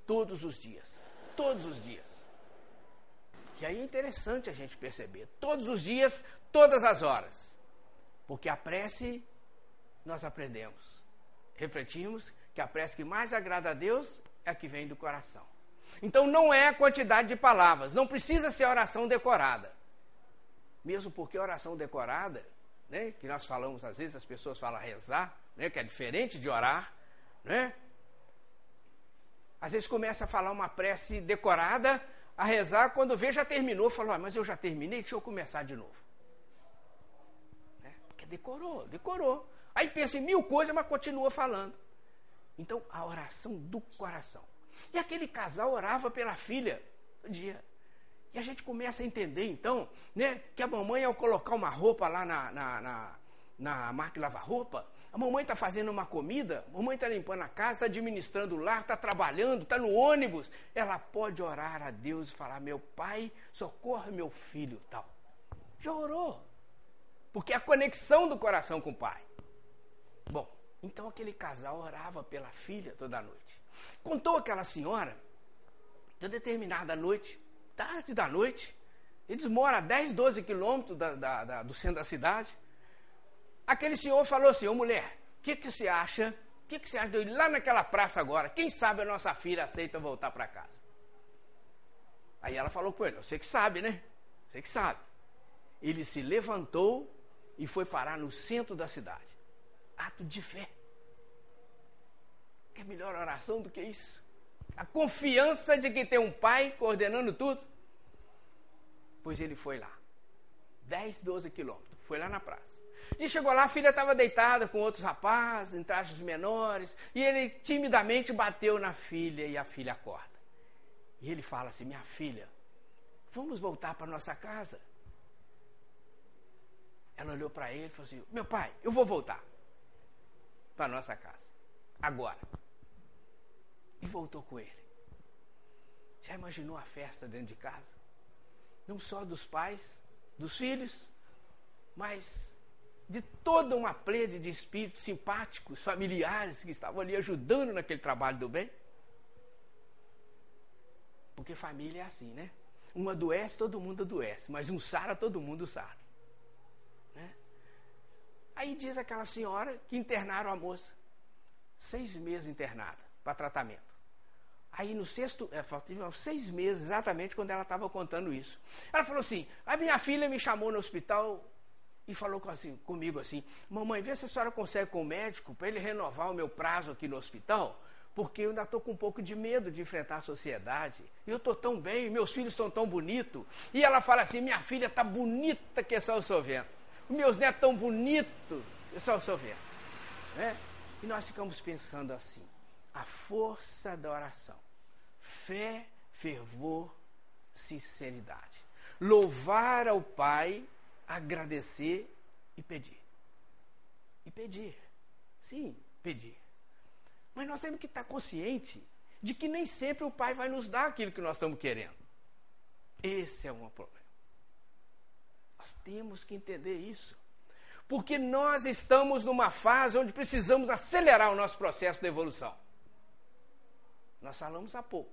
todos os dias. Todos os dias. E aí é interessante a gente perceber. Todos os dias, todas as horas. Porque a prece, nós aprendemos refletimos que a prece que mais agrada a Deus é a que vem do coração. Então não é a quantidade de palavras, não precisa ser oração decorada. Mesmo porque oração decorada, né, que nós falamos às vezes, as pessoas falam rezar, né, que é diferente de orar, né? Às vezes começa a falar uma prece decorada, a rezar, quando vê já terminou, falou, ah, mas eu já terminei, deixa eu começar de novo. Né? Porque decorou, decorou. Aí pensa em mil coisas, mas continua falando. Então, a oração do coração. E aquele casal orava pela filha todo dia. E a gente começa a entender, então, né, que a mamãe, ao colocar uma roupa lá na, na, na, na máquina lavar roupa, a mamãe está fazendo uma comida, a mamãe está limpando a casa, está administrando o lar, está trabalhando, está no ônibus. Ela pode orar a Deus e falar: Meu pai, socorre meu filho, tal. Já orou. Porque é a conexão do coração com o pai. Bom, então aquele casal orava pela filha toda noite. Contou aquela senhora, de determinada noite, tarde da noite, eles moram a 10, 12 quilômetros da, da, da, do centro da cidade. Aquele senhor falou assim: Ô mulher, o que, que você acha? O que, que você acha de eu ir lá naquela praça agora? Quem sabe a nossa filha aceita voltar para casa? Aí ela falou com ele: Você que sabe, né? Você que sabe. Ele se levantou e foi parar no centro da cidade ato de fé. Que melhor oração do que isso? A confiança de que tem um pai coordenando tudo. Pois ele foi lá. 10, 12 quilômetros. Foi lá na praça. E chegou lá, a filha estava deitada com outros rapazes, em trajes menores, e ele timidamente bateu na filha e a filha acorda. E ele fala assim: Minha filha, vamos voltar para nossa casa? Ela olhou para ele e falou assim: Meu pai, eu vou voltar para nossa casa. Agora. E voltou com ele. Já imaginou a festa dentro de casa? Não só dos pais, dos filhos, mas de toda uma plede de espíritos simpáticos, familiares que estavam ali ajudando naquele trabalho do bem. Porque família é assim, né? Um adoece, todo mundo adoece, mas um sara, todo mundo sara. Aí diz aquela senhora que internaram a moça. Seis meses internada para tratamento. Aí no sexto, é, seis meses exatamente quando ela estava contando isso. Ela falou assim: a minha filha me chamou no hospital e falou assim, comigo assim: Mamãe, vê se a senhora consegue com o médico para ele renovar o meu prazo aqui no hospital, porque eu ainda estou com um pouco de medo de enfrentar a sociedade. Eu estou tão bem, meus filhos estão tão bonitos. E ela fala assim: minha filha está bonita que é só o senhor vendo meus netos tão bonitos. É só o senhor ver. Né? E nós ficamos pensando assim: a força da oração, fé, fervor, sinceridade. Louvar ao Pai, agradecer e pedir. E pedir. Sim, pedir. Mas nós temos que estar consciente de que nem sempre o Pai vai nos dar aquilo que nós estamos querendo. Esse é um problema. Nós temos que entender isso. Porque nós estamos numa fase onde precisamos acelerar o nosso processo de evolução. Nós falamos há pouco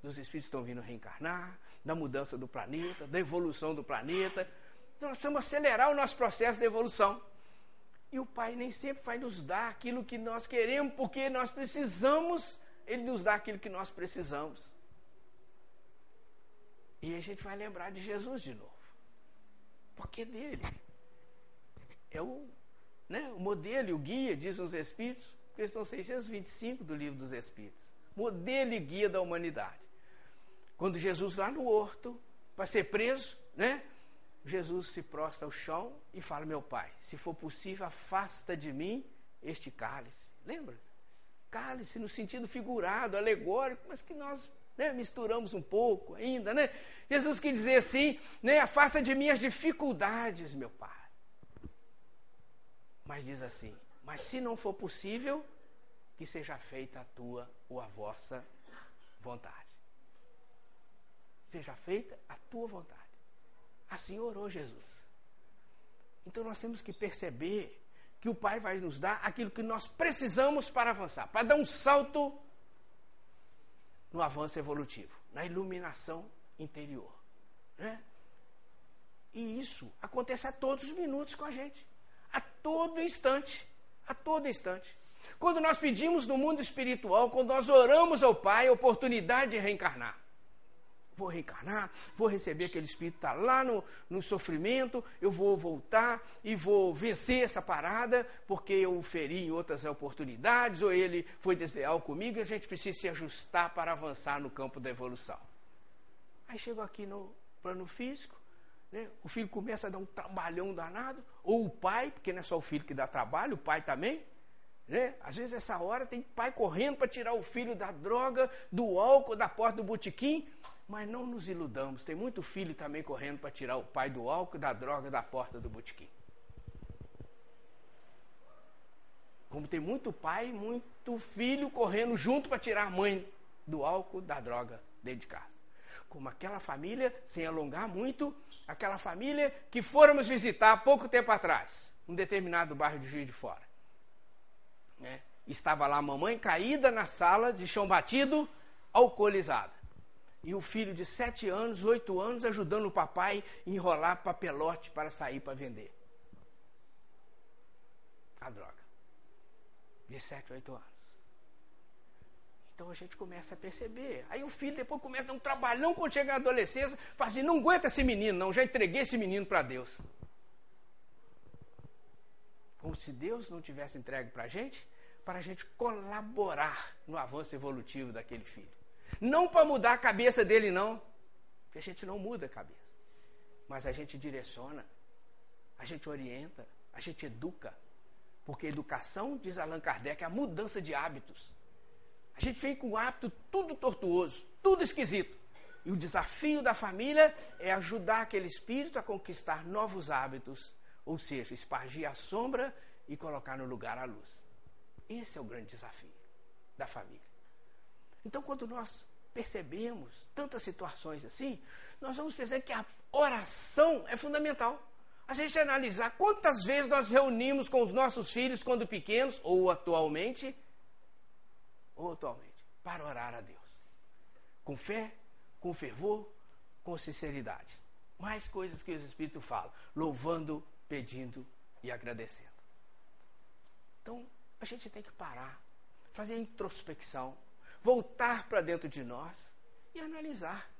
dos espíritos que estão vindo reencarnar, da mudança do planeta, da evolução do planeta. Então, nós precisamos acelerar o nosso processo de evolução. E o Pai nem sempre vai nos dar aquilo que nós queremos, porque nós precisamos, Ele nos dá aquilo que nós precisamos. E a gente vai lembrar de Jesus de novo. Porque dele. É o, né, o modelo, o guia, dizem os Espíritos, questão 625 do livro dos Espíritos. Modelo e guia da humanidade. Quando Jesus lá no horto, para ser preso, né? Jesus se prostra ao chão e fala: Meu pai, se for possível, afasta de mim este cálice. Lembra? Cálice no sentido figurado, alegórico, mas que nós né, misturamos um pouco ainda, né? Jesus quer dizer assim, né, afasta de mim as dificuldades, meu Pai. Mas diz assim, mas se não for possível, que seja feita a tua ou a vossa vontade. Seja feita a tua vontade. Assim orou Jesus. Então nós temos que perceber que o Pai vai nos dar aquilo que nós precisamos para avançar, para dar um salto no avanço evolutivo, na iluminação interior. Né? E isso acontece a todos os minutos com a gente, a todo instante, a todo instante. Quando nós pedimos no mundo espiritual, quando nós oramos ao Pai, a oportunidade de reencarnar vou reencarnar, vou receber aquele espírito que está lá no, no sofrimento, eu vou voltar e vou vencer essa parada, porque eu o feri em outras oportunidades, ou ele foi desleal comigo, e a gente precisa se ajustar para avançar no campo da evolução. Aí chegou aqui no plano físico, né, o filho começa a dar um trabalhão danado, ou o pai, porque não é só o filho que dá trabalho, o pai também. Né? Às vezes, essa hora, tem pai correndo para tirar o filho da droga, do álcool, da porta do botequim. Mas não nos iludamos, tem muito filho também correndo para tirar o pai do álcool, da droga, da porta do botequim. Como tem muito pai, muito filho correndo junto para tirar a mãe do álcool, da droga dentro de casa. Como aquela família, sem alongar muito, aquela família que fôramos visitar há pouco tempo atrás, um determinado bairro de Juiz de Fora. Né? Estava lá a mamãe caída na sala de chão batido, alcoolizada e o filho de sete anos, oito anos, ajudando o papai a enrolar papelote para sair para vender. A droga. De sete, oito anos. Então a gente começa a perceber. Aí o filho depois começa a dar um trabalhão quando chega na adolescência, fala assim, não aguenta esse menino, não, já entreguei esse menino para Deus. Como se Deus não tivesse entregue para a gente, para a gente colaborar no avanço evolutivo daquele filho. Não para mudar a cabeça dele, não. Porque a gente não muda a cabeça. Mas a gente direciona, a gente orienta, a gente educa. Porque educação, diz Allan Kardec, é a mudança de hábitos. A gente vem com um hábito tudo tortuoso, tudo esquisito. E o desafio da família é ajudar aquele espírito a conquistar novos hábitos, ou seja, espargir a sombra e colocar no lugar a luz. Esse é o grande desafio da família. Então, quando nós percebemos tantas situações assim, nós vamos perceber que a oração é fundamental. A gente analisar quantas vezes nós reunimos com os nossos filhos quando pequenos, ou atualmente, ou atualmente, para orar a Deus. Com fé, com fervor, com sinceridade. Mais coisas que o Espírito fala, louvando, pedindo e agradecendo. Então, a gente tem que parar, fazer introspecção, voltar para dentro de nós e analisar.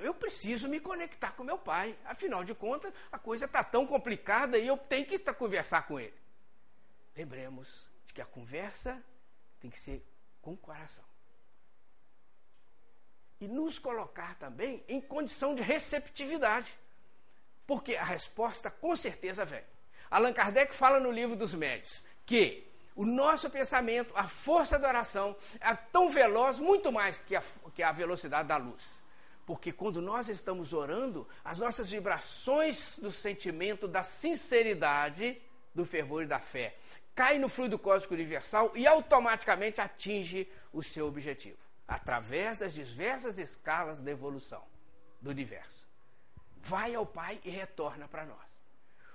Eu preciso me conectar com meu pai. Afinal de contas, a coisa está tão complicada e eu tenho que conversar com ele. Lembremos de que a conversa tem que ser com o coração. E nos colocar também em condição de receptividade. Porque a resposta com certeza vem. Allan Kardec fala no livro dos médios que o nosso pensamento, a força da oração é tão veloz, muito mais que a, que a velocidade da luz. Porque quando nós estamos orando, as nossas vibrações do sentimento, da sinceridade, do fervor e da fé, caem no fluido cósmico universal e automaticamente atinge o seu objetivo, através das diversas escalas da evolução do universo. vai ao Pai e retorna para nós.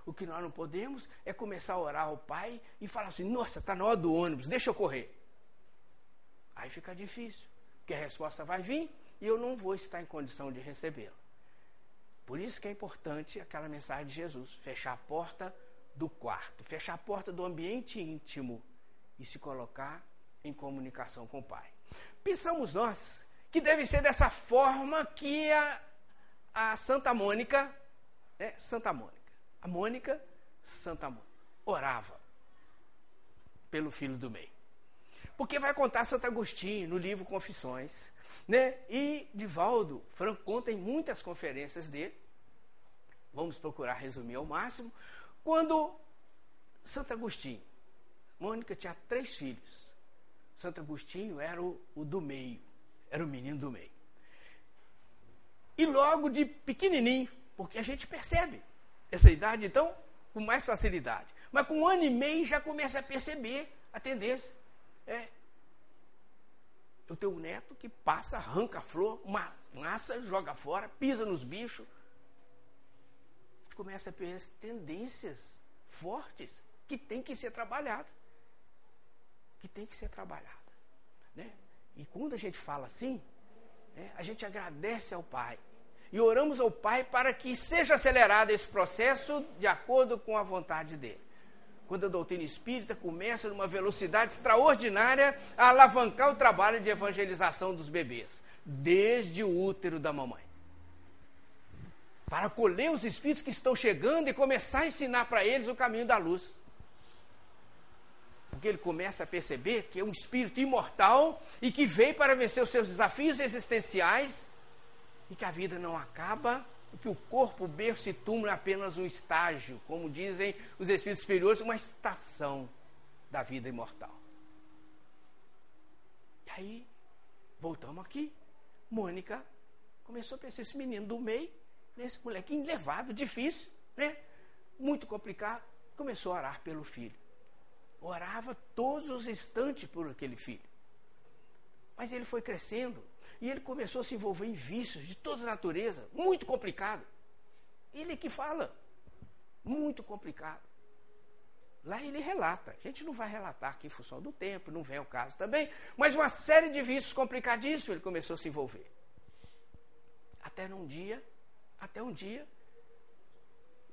O que nós não podemos é começar a orar ao Pai e falar assim: nossa, está na hora do ônibus, deixa eu correr. Aí fica difícil, porque a resposta vai vir e eu não vou estar em condição de recebê-la. Por isso que é importante aquela mensagem de Jesus: fechar a porta do quarto, fechar a porta do ambiente íntimo e se colocar em comunicação com o Pai. Pensamos nós que deve ser dessa forma que a, a Santa Mônica, é, Santa Mônica, a Mônica Santa Mônica, orava pelo filho do meio. Porque vai contar Santo Agostinho no livro Confissões, né? E Divaldo Franco conta em muitas conferências dele. Vamos procurar resumir ao máximo. Quando Santo Agostinho, Mônica tinha três filhos. Santo Agostinho era o, o do meio, era o menino do meio. E logo de pequenininho, porque a gente percebe essa idade, então, com mais facilidade. Mas com um ano e meio já começa a perceber a tendência. É. Eu tenho um neto que passa, arranca a flor, massa, joga fora, pisa nos bichos. Gente começa a perceber tendências fortes que tem que ser trabalhada. Que tem que ser trabalhada. Né? E quando a gente fala assim, né, a gente agradece ao Pai e oramos ao Pai para que seja acelerado esse processo de acordo com a vontade dele. Quando a doutrina espírita começa numa velocidade extraordinária a alavancar o trabalho de evangelização dos bebês, desde o útero da mamãe. Para acolher os espíritos que estão chegando e começar a ensinar para eles o caminho da luz. Porque ele começa a perceber que é um espírito imortal e que veio para vencer os seus desafios existenciais e que a vida não acaba, e que o corpo, berço e túmulo é apenas um estágio, como dizem os espíritos superiores, uma estação da vida imortal. E aí, voltamos aqui. Mônica começou a pensar esse menino do meio, nesse molequinho levado, difícil, né? Muito complicado. Começou a orar pelo filho. Orava todos os instantes por aquele filho. Mas ele foi crescendo, e ele começou a se envolver em vícios de toda natureza, muito complicado. Ele que fala, muito complicado. Lá ele relata. A gente não vai relatar aqui em função do tempo, não vem ao caso também, mas uma série de vícios complicadíssimos ele começou a se envolver. Até num dia, até um dia,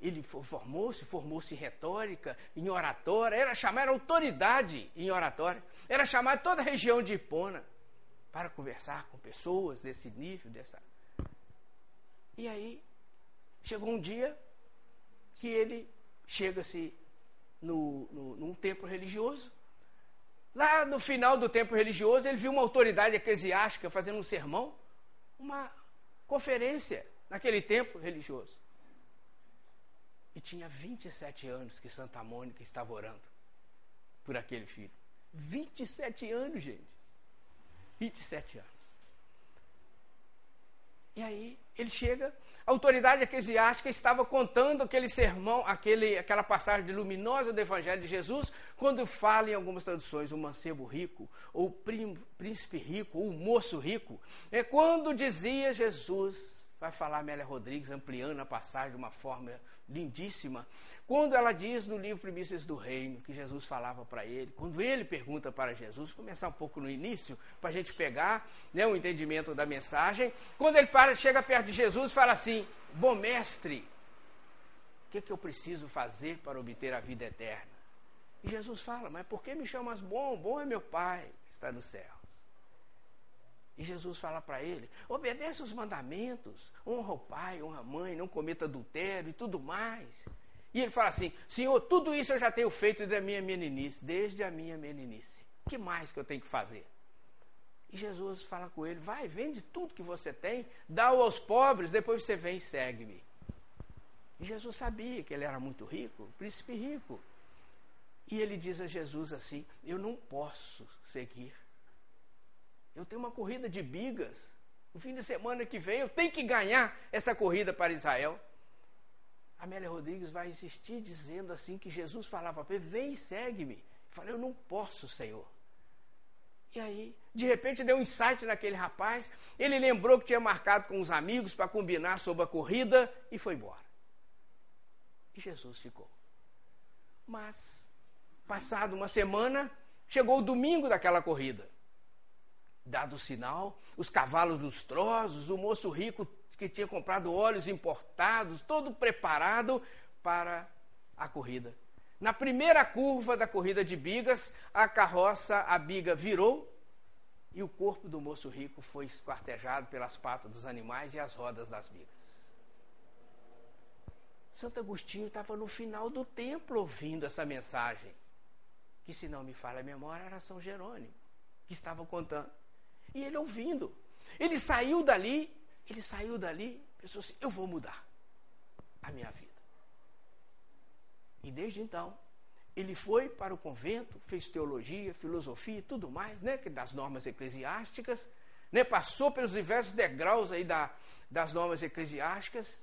ele formou-se, formou-se em retórica, em oratória, era chamar autoridade em oratória, era chamar toda a região de Hipona para conversar com pessoas desse nível, dessa. E aí chegou um dia que ele chega-se no, no, num templo religioso. Lá no final do templo religioso, ele viu uma autoridade eclesiástica fazendo um sermão, uma conferência naquele templo religioso. E tinha 27 anos que Santa Mônica estava orando por aquele filho. 27 anos, gente. 27 anos. E aí ele chega, a autoridade eclesiástica estava contando aquele sermão, aquele, aquela passagem luminosa do Evangelho de Jesus, quando fala em algumas traduções o mancebo rico, ou o príncipe rico, ou o moço rico. É quando dizia Jesus, vai falar Amélia Rodrigues, ampliando a passagem de uma forma lindíssima, quando ela diz no livro Primícias do Reino, que Jesus falava para ele, quando ele pergunta para Jesus, começar um pouco no início, para a gente pegar né, o entendimento da mensagem, quando ele para, chega perto de Jesus e fala assim: Bom mestre, o que, que eu preciso fazer para obter a vida eterna? E Jesus fala: Mas por que me chamas bom? Bom é meu Pai que está nos céus. E Jesus fala para ele: obedece os mandamentos, honra o pai, honra a mãe, não cometa adultério e tudo mais. E ele fala assim: Senhor, tudo isso eu já tenho feito desde a minha meninice, desde a minha meninice. Que mais que eu tenho que fazer? E Jesus fala com ele: Vai, vende tudo que você tem, dá-o aos pobres, depois você vem e segue-me. E Jesus sabia que ele era muito rico, príncipe rico. E ele diz a Jesus assim: Eu não posso seguir. Eu tenho uma corrida de bigas. No fim de semana que vem, eu tenho que ganhar essa corrida para Israel. Amélia Rodrigues vai insistir dizendo assim que Jesus falava para ele, vem e segue-me. Falei, eu não posso, Senhor. E aí, de repente, deu um insight naquele rapaz. Ele lembrou que tinha marcado com os amigos para combinar sobre a corrida e foi embora. E Jesus ficou. Mas, passado uma semana, chegou o domingo daquela corrida. Dado o sinal, os cavalos lustrosos, o moço rico que tinha comprado óleos importados, todo preparado para a corrida. Na primeira curva da corrida de bigas, a carroça, a biga virou e o corpo do moço rico foi esquartejado pelas patas dos animais e as rodas das bigas. Santo Agostinho estava no final do templo ouvindo essa mensagem, que, se não me falha a memória, era São Jerônimo, que estava contando. E ele ouvindo. Ele saiu dali, ele saiu dali, pensou assim: eu vou mudar a minha vida. E desde então, ele foi para o convento, fez teologia, filosofia e tudo mais, né, das normas eclesiásticas, né, passou pelos diversos degraus aí da, das normas eclesiásticas.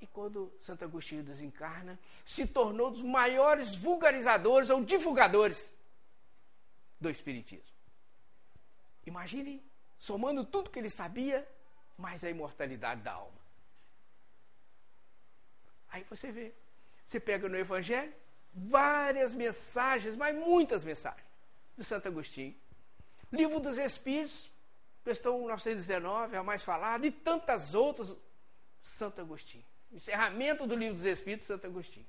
E quando Santo Agostinho desencarna, se tornou um dos maiores vulgarizadores ou divulgadores do Espiritismo. Imagine, somando tudo que ele sabia, mais a imortalidade da alma. Aí você vê, você pega no Evangelho várias mensagens, mas muitas mensagens, de Santo Agostinho. Livro dos Espíritos, questão 1919, é a mais falada, e tantas outras, Santo Agostinho. Encerramento do Livro dos Espíritos, Santo Agostinho.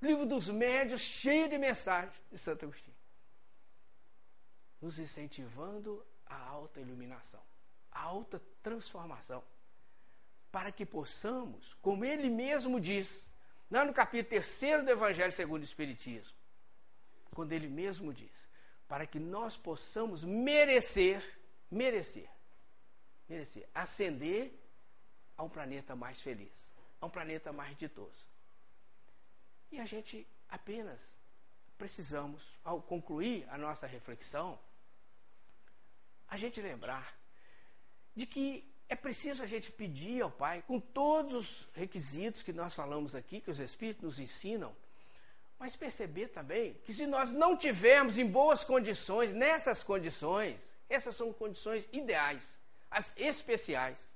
Livro dos Médios, cheio de mensagens de Santo Agostinho. Nos incentivando a alta iluminação, a alta transformação, para que possamos, como ele mesmo diz, Lá no capítulo 3 do Evangelho segundo o Espiritismo, quando ele mesmo diz, para que nós possamos merecer, merecer, merecer, ascender a um planeta mais feliz, a um planeta mais ditoso. E a gente apenas precisamos, ao concluir a nossa reflexão, a gente lembrar de que é preciso a gente pedir ao Pai, com todos os requisitos que nós falamos aqui, que os Espíritos nos ensinam, mas perceber também que se nós não tivermos em boas condições, nessas condições, essas são condições ideais, as especiais.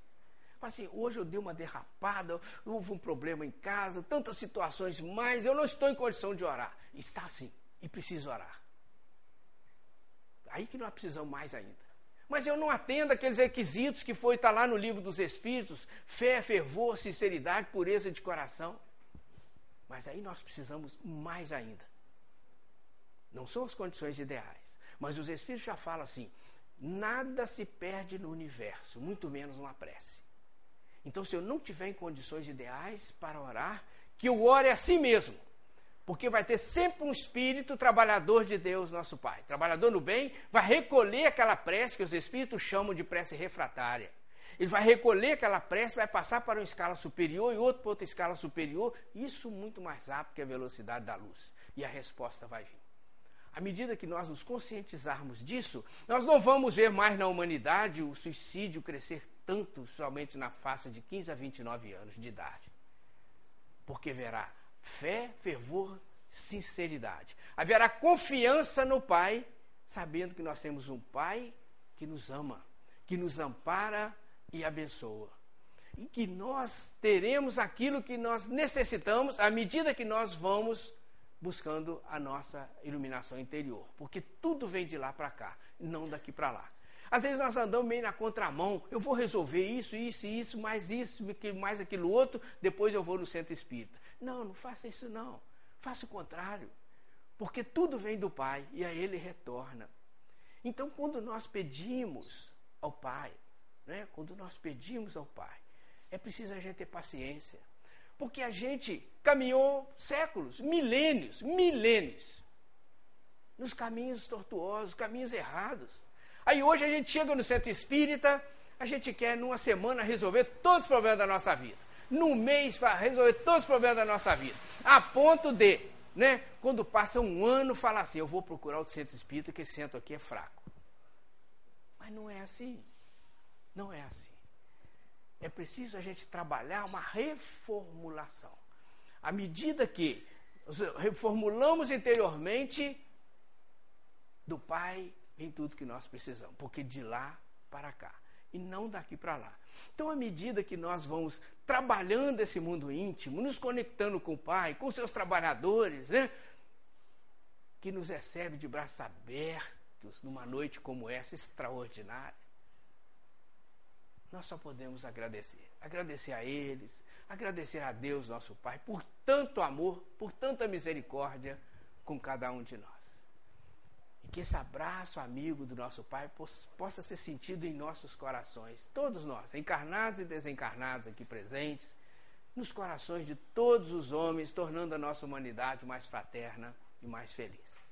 Assim, hoje eu dei uma derrapada, houve um problema em casa, tantas situações mais, eu não estou em condição de orar. Está sim, e preciso orar. Aí que nós precisamos mais ainda. Mas eu não atendo aqueles requisitos que foi estar tá lá no livro dos Espíritos: fé, fervor, sinceridade, pureza de coração. Mas aí nós precisamos mais ainda. Não são as condições ideais. Mas os Espíritos já falam assim: nada se perde no universo, muito menos uma prece. Então, se eu não tiver em condições ideais para orar, que eu ore a si mesmo. Porque vai ter sempre um espírito trabalhador de Deus, nosso Pai. Trabalhador no bem, vai recolher aquela prece que os espíritos chamam de prece refratária. Ele vai recolher aquela prece, vai passar para uma escala superior e outro para outra escala superior. Isso muito mais rápido que a velocidade da luz. E a resposta vai vir. À medida que nós nos conscientizarmos disso, nós não vamos ver mais na humanidade o suicídio crescer tanto, somente na faixa de 15 a 29 anos de idade. Porque verá fé, fervor, sinceridade. Haverá confiança no Pai, sabendo que nós temos um Pai que nos ama, que nos ampara e abençoa. E que nós teremos aquilo que nós necessitamos à medida que nós vamos buscando a nossa iluminação interior. Porque tudo vem de lá para cá, não daqui para lá. Às vezes nós andamos meio na contramão. Eu vou resolver isso, isso, isso, mais isso, mais aquilo outro, depois eu vou no centro espírita. Não, não faça isso não. Faça o contrário. Porque tudo vem do Pai e a Ele retorna. Então, quando nós pedimos ao Pai, né, quando nós pedimos ao Pai, é preciso a gente ter paciência. Porque a gente caminhou séculos, milênios, milênios, nos caminhos tortuosos, caminhos errados. Aí hoje a gente chega no centro espírita, a gente quer numa semana resolver todos os problemas da nossa vida num mês para resolver todos os problemas da nossa vida. A ponto de, né, quando passa um ano, falar assim: eu vou procurar outro centro espírita, que esse centro aqui é fraco. Mas não é assim. Não é assim. É preciso a gente trabalhar uma reformulação. À medida que reformulamos interiormente, do Pai vem tudo que nós precisamos, porque de lá para cá e não daqui para lá. Então, à medida que nós vamos trabalhando esse mundo íntimo, nos conectando com o Pai, com seus trabalhadores, né? que nos recebe de braços abertos numa noite como essa, extraordinária, nós só podemos agradecer. Agradecer a eles, agradecer a Deus, nosso Pai, por tanto amor, por tanta misericórdia com cada um de nós. Que esse abraço amigo do nosso Pai possa ser sentido em nossos corações, todos nós, encarnados e desencarnados aqui presentes, nos corações de todos os homens, tornando a nossa humanidade mais fraterna e mais feliz.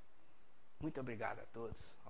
Muito obrigado a todos.